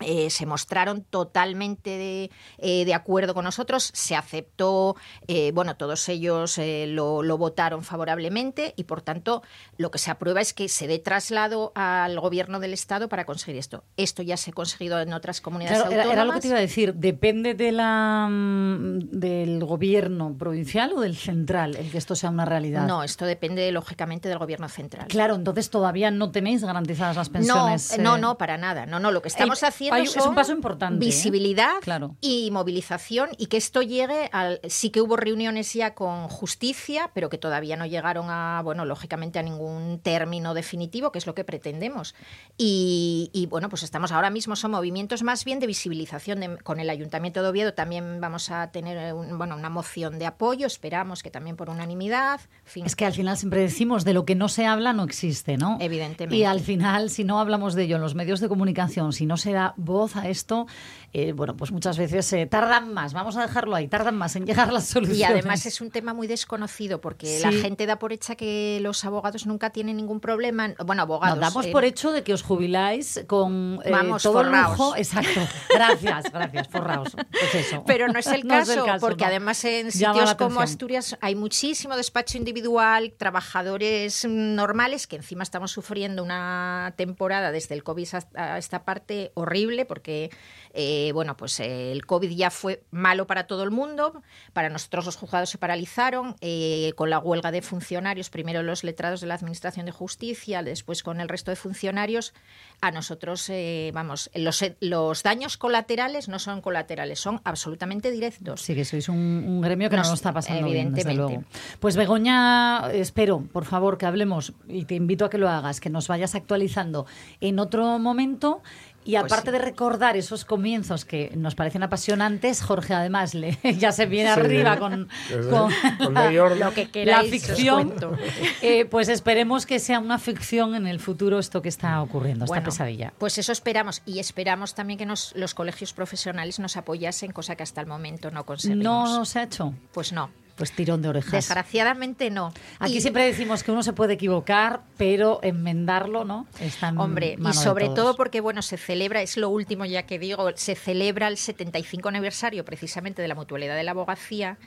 eh, se mostraron totalmente de, eh, de acuerdo con nosotros, se aceptó, eh, bueno, todos ellos lo, lo votaron favorablemente y por tanto lo que se aprueba es que se dé traslado al gobierno del Estado para conseguir esto. Esto ya se ha conseguido en otras comunidades Claro, autónomas. era lo que te iba a decir. ¿Depende de la, mm, del gobierno provincial o del central el que esto sea una realidad? No, esto depende lógicamente del gobierno central. Claro, entonces todavía no tenéis garantizadas las No, pensiones. no, eh, no, para nada. No, no, lo que estamos Hay- hay- es un paso importante, ¿eh? visibilidad Claro. y movilización y que esto llegue al sí que hubo reuniones ya con justicia, pero que todavía no llegaron a, bueno, lógicamente a ningún término definitivo, que es lo que pretendemos. Y, y, bueno, pues estamos ahora mismo son movimientos más bien de visibilización de- con el Ayuntamiento de Oviedo también vamos a tener un- bueno, una moción de apoyo, esperamos que también por unanimidad. fin. Es que al final siempre decimos de lo que no se habla no existe, ¿no? Evidentemente. Y al final, si no hablamos de ello en los medios de comunicación, si no se da voz a esto, eh, bueno, pues muchas veces eh, tardan más, vamos a dejarlo ahí, tardan más en llegar las soluciones. Y además es un tema muy desconocido porque la gente da por hecha que los abogados nunca tienen ningún problema. Bueno, abogados. Nos damos eh, por hecho de que os jubiláis con eh, Vamos, todo forraos. lujo. Exacto. Gracias, gracias, forraos. Pues eso. Pero no es el No caso, porque no. además en sitios como. Asturias hay muchísimo despacho individual, trabajadores mm, normales, que encima estamos sufriendo una temporada desde el COVID hasta esta parte horrible, porque eh, bueno, pues eh, el COVID ya fue malo para todo el mundo, para nosotros los juzgados se paralizaron, eh, con la huelga de funcionarios, primero los letrados de la Administración de Justicia, después con el resto de funcionarios, a nosotros, eh, vamos, los, los daños colaterales no son colaterales, son absolutamente directos. Sí, que sois un, un gremio que no Nos- lo está pasando bien, desde evidentemente. luego. Pues Begoña, espero, por favor, que hablemos y te invito a que lo hagas, que nos vayas actualizando en otro momento Y Pues aparte sí. de recordar esos comienzos que nos parecen apasionantes, Jorge además le, ya se viene Sí. arriba con, con la, Lo que la queráis, ficción. os cuento. Eh, pues esperemos que sea una ficción en el futuro esto que está ocurriendo, esta pesadilla. Pues eso esperamos y esperamos también que nos, los colegios profesionales nos apoyasen, cosa que hasta el momento no conseguimos. No se ha hecho. Pues no. Pues tirón de orejas. Desgraciadamente no. Aquí Y- siempre decimos que uno se puede equivocar, pero enmendarlo, ¿no? Está en Hombre, y de sobre todos. todo porque, bueno, se celebra, es lo último ya que digo, se celebra el 75 aniversario precisamente de la mutualidad de la abogacía.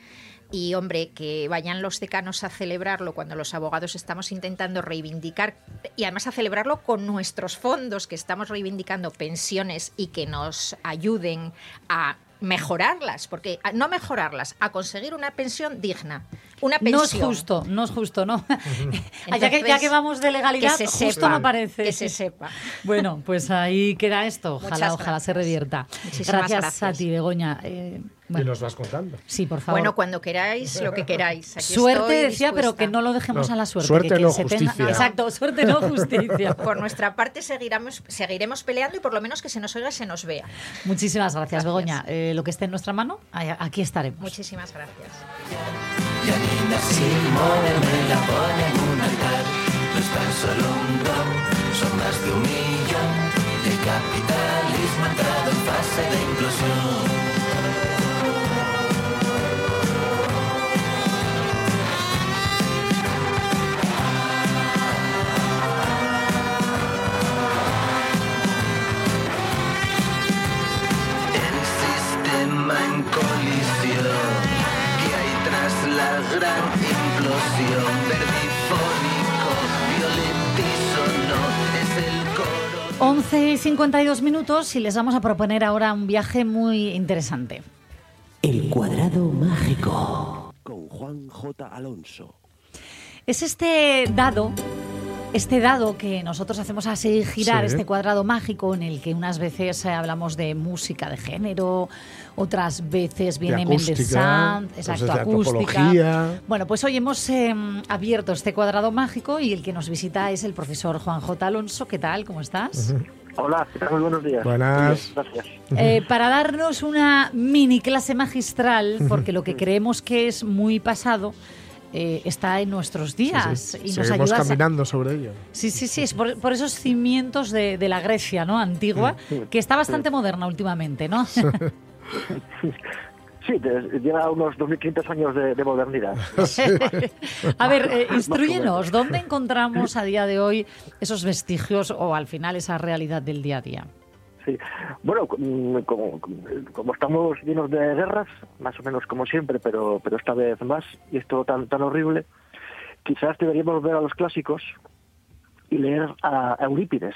Y, hombre, que vayan los decanos a celebrarlo cuando los abogados estamos intentando reivindicar, y además a celebrarlo con nuestros fondos, que estamos reivindicando pensiones y que nos ayuden a mejorarlas, porque a- no mejorarlas, a conseguir una pensión digna. Una pensión. No es justo, no es justo, ¿no? ya, que, ya que vamos de legalidad, que se justo sepa, no parece. que se sepa. Bueno, pues ahí queda esto. Ojalá, Muchas ojalá se revierta. Gracias, a gracias. ti, Begoña. Eh, Y nos vas contando. sí, por favor. Bueno, cuando queráis, lo que queráis. Aquí suerte, estoy decía, pero que no lo dejemos No, a la suerte. suerte que, que no, se tenga- justicia. Exacto, suerte no justicia. Por nuestra parte seguiremos, seguiremos peleando y por lo menos que se nos oiga y se nos vea. Muchísimas gracias, Begoña. Eh, lo que esté en nuestra mano, aquí estaremos. Muchísimas gracias. Sin moverme la pone en un altar No es tan solo un ron Son más de un millón El capitalismo entrado en fase de implosión gran implosión. Verdifónico, es el coro. 11 y 52 minutos y les vamos a proponer ahora un viaje muy interesante. El cuadrado mágico Con Juan J. Alonso. Es este dado, este dado que nosotros hacemos así girar, Sí. este cuadrado mágico en el que unas veces eh, hablamos de música de género, otras veces viene Mendes Sanz, exacto, de acústica. Bueno, pues hoy hemos eh, abierto este cuadrado mágico y el que nos visita es el profesor Juan J. Alonso. ¿Qué tal? ¿Cómo estás? Hola, ¿qué tal? Muy buenos días. Buenas. Gracias. Eh, para darnos una mini clase magistral, porque lo que creemos que es muy pasado eh, está en nuestros días Sí, sí. y nos Seguimos ayudas a- caminando sobre ello. Sí, sí, sí, es por, por esos cimientos de, de la Grecia, ¿no? Antigua, que está bastante moderna últimamente, ¿no? Sí, lleva unos 2.500 años de, de modernidad. a ver, eh, instruyenos, ¿dónde encontramos a día de hoy esos vestigios o al final esa realidad del día a día? Sí. Bueno, mm, como, como estamos llenos de guerras, más o menos como siempre, pero, pero esta vez más, y esto tan, tan horrible, quizás deberíamos ver a los clásicos y leer a Eurípides.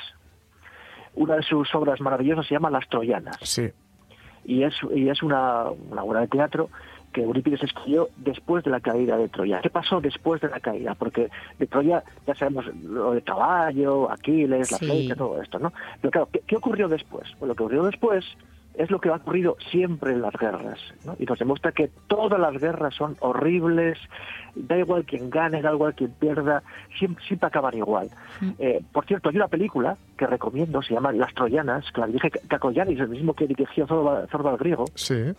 Una de sus obras maravillosas se llama Las Troyanas. Sí. y es, y es una, una obra de teatro que Eurípides escribió después de la caída de Troya. ¿Qué pasó después de la caída? Porque de Troya ya sabemos lo de caballo, Aquiles, la Sí. flecha, todo esto, ¿no? Pero claro, ¿qué, qué ocurrió después? Pues lo que ocurrió después es lo que ha ocurrido siempre en las guerras, ¿no? Y nos demuestra que todas las guerras son horribles, da igual quien gane, da igual quien pierda, siempre, siempre acaban igual. Eh, por cierto, hay una película que recomiendo, se llama Las Troyanas, que la dirige Kakoyanis, el mismo que dirigió Zorba, Zorba el Griego, Sí.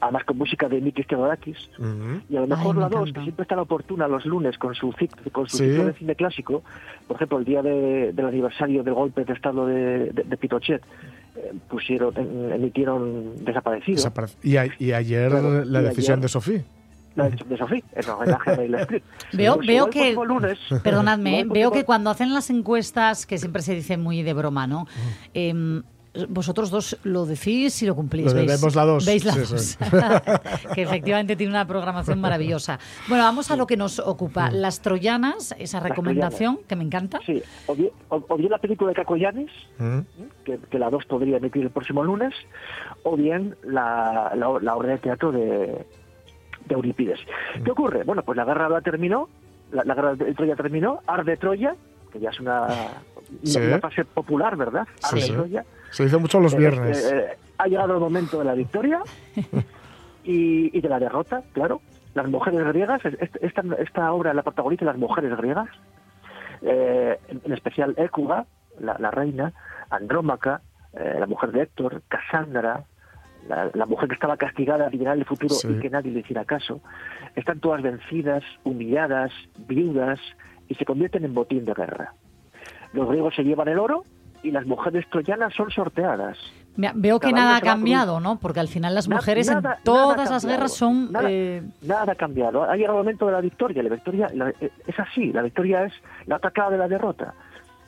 Además con música de Mikis Theodorakis. Y a lo mejor Ay, me la 2, encanta. que siempre está oportuna los lunes con su, cic- con su Sí. ciclo de cine clásico, por ejemplo, el día de- del aniversario del golpe de Estado de, de, de Pinochet, eh, pusieron, emitieron Desaparecido. Y, a- y ayer Claro, la y decisión ayer- de Sofía. La de, de Sofía, el homenaje a Meryl Streep. Veo, Pues veo igual el que, lunes, perdonadme, ¿eh? veo que cuando hacen las encuestas, que siempre se dice muy de broma, ¿no? Em, vosotros dos lo decís y lo cumplís. Lo de ¿veis? vemos la dos, Veis la sí, dos. sí. que efectivamente tiene una programación maravillosa. Bueno, vamos a lo que nos ocupa. Las Troyanas, esa recomendación que me encanta. Sí, o bien, o- o bien la película de Cacoyanis, que, que la 2 podría emitir el próximo lunes, o bien la, la, la obra de teatro de, de Eurípides. ¿Qué ocurre? Bueno, pues la guerra la terminó, la, la guerra de Troya terminó, Arde Troya, que ya es una, Sí. una frase popular, ¿verdad? Sí, Arde sí. Troya. Se hizo mucho los Eh, viernes. eh, eh, ha llegado el momento de la victoria y, y de la derrota, claro. Las mujeres griegas, es- es- esta, esta obra la protagonizan las mujeres griegas, eh, en, especial Écuba, la, la reina, Andrómaca, la mujer de Héctor, Cassandra, la, la mujer que estaba castigada a adivinar el futuro Sí. y que nadie le hiciera caso, están todas vencidas, humilladas, viudas y se convierten en botín de guerra. Los griegos se llevan el oro y las mujeres troyanas son sorteadas. Veo que Cada nada ha con cambiado, ¿no? Porque al final las mujeres nada- en todas las guerras son... Nada, eh, nada ha cambiado. Ha llegado el momento de la victoria. La victoria la- eh, es así. La victoria es la atacada de la derrota.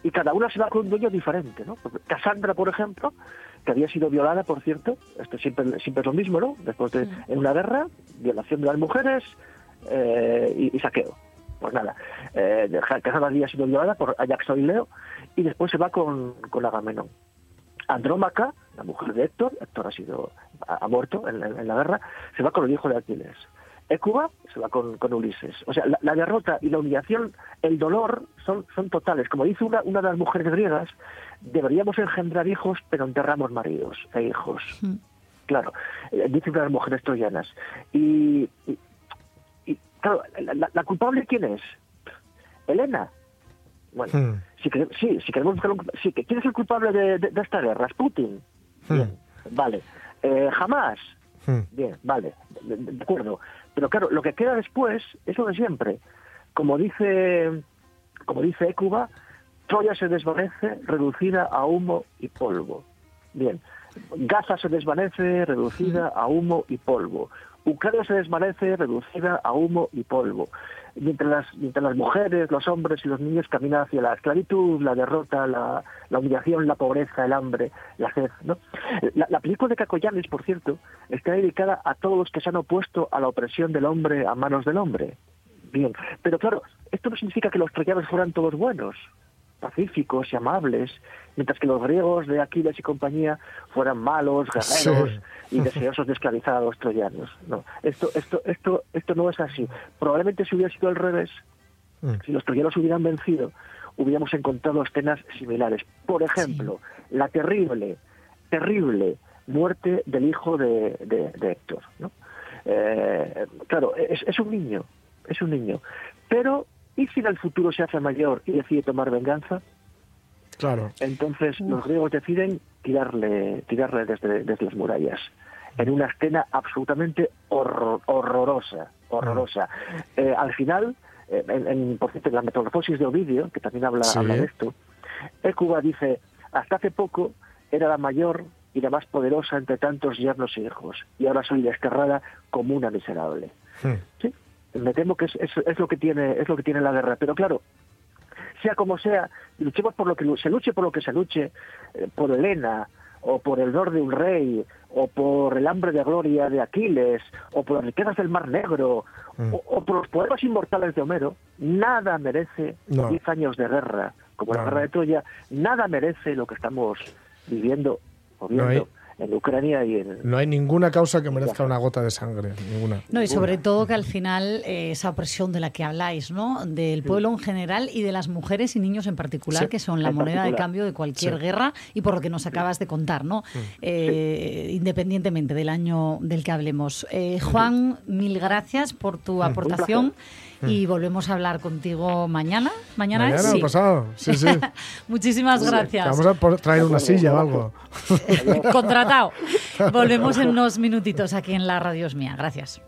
Y cada una se va con un dueño diferente. ¿no? Cassandra, por ejemplo, que había sido violada, por cierto, esto siempre, siempre es lo mismo, ¿no? Después de en una guerra, violación de las mujeres eh, y, y saqueo. Pues nada, eh, Cassandra había sido violada por Ajax y Leo y después se va con, con Agamenón. Andrómaca, la mujer de Héctor, Héctor ha sido ha, ha muerto en, la- en la guerra, se va con el hijo de Aquiles. Écuba se va con, con Ulises. O sea, la, la derrota y la humillación, el dolor son, son totales. Como dice una, una de las mujeres griegas, deberíamos engendrar hijos, pero enterramos maridos e hijos. Claro, eh, dice una de las mujeres troyanas. Y, claro, la, la- la culpable quién es? Elena. Bueno, Hmm. si sí, si queremos buscar un, sí, que ¿quién es el culpable de, de- de esta guerra? ¿Es Putin? Bien, vale. Eh, jamás. Hmm. Bien, vale, de, de- acuerdo. Pero claro, lo que queda después es lo de siempre. Como dice, como dice Écuba, Troya se desvanece reducida a humo y polvo. Bien, Gaza se desvanece reducida a humo y polvo. Ucrania se desvanece reducida a humo y polvo. Mientras las, mientras las mujeres, los hombres y los niños caminan hacia la esclavitud, la derrota, la, la humillación, la pobreza, el hambre, la sed. ¿no? La, la película de Cacoyanes, por cierto, está dedicada a todos los que se han opuesto a la opresión del hombre a manos del hombre. Bien, pero claro, esto no significa que los troyanos fueran todos buenos, pacíficos y amables, mientras que los griegos de Aquiles y compañía fueran malos, guerreros Sí. y deseosos de esclavizar a los troyanos. No, esto, esto, esto, esto no es así. Probablemente si hubiera sido al revés, si los troyanos hubieran vencido, hubiéramos encontrado escenas similares. Por ejemplo, la terrible, terrible muerte del hijo de, de- de Héctor. ¿no? Eh, claro, es, es un niño, es un niño. Pero, ¿y si en el futuro se hace mayor y decide tomar venganza? Claro. Entonces los griegos deciden tirarle, tirarle desde, desde las murallas, en una escena absolutamente horror- horrorosa, horrorosa. Eh, al final, eh, en, en, por cierto, en la metamorfosis de Ovidio, que también habla, Sí. habla de esto, Écuba dice, hasta hace poco era la mayor y la más poderosa entre tantos yernos e hijos, y ahora soy desterrada como una miserable. Sí, me temo que es, es, es lo que tiene es lo que tiene la guerra, pero claro, sea como sea, luchemos por lo que se luche por lo que se luche, eh, por Helena, o por el honor de un rey, o por el hambre de gloria de Aquiles, o por las riquezas del Mar Negro, o, o por los poemas inmortales de Homero, nada merece No. 10 años de guerra, como la guerra de Troya, nada merece lo que estamos viviendo o viendo No hay- en Ucrania y en, No hay ninguna causa que merezca una gota de sangre, ninguna. No, y sobre todo que al final eh, esa opresión de la que habláis, ¿no? Del pueblo en general y de las mujeres y niños en particular, Sí, que son la en moneda de cambio de cualquier Sí. guerra y por lo que nos acabas de contar, ¿no? Eh, Independientemente del año del que hablemos. Eh, Juan, mil gracias por tu aportación y volvemos a hablar contigo mañana. ¿Mañana, Mañana Sí. pasado. Sí, sí. Muchísimas Te gracias. Vamos a traer una silla o algo. Contratado. Volvemos en unos minutitos aquí en la Radio Es Mía. Gracias.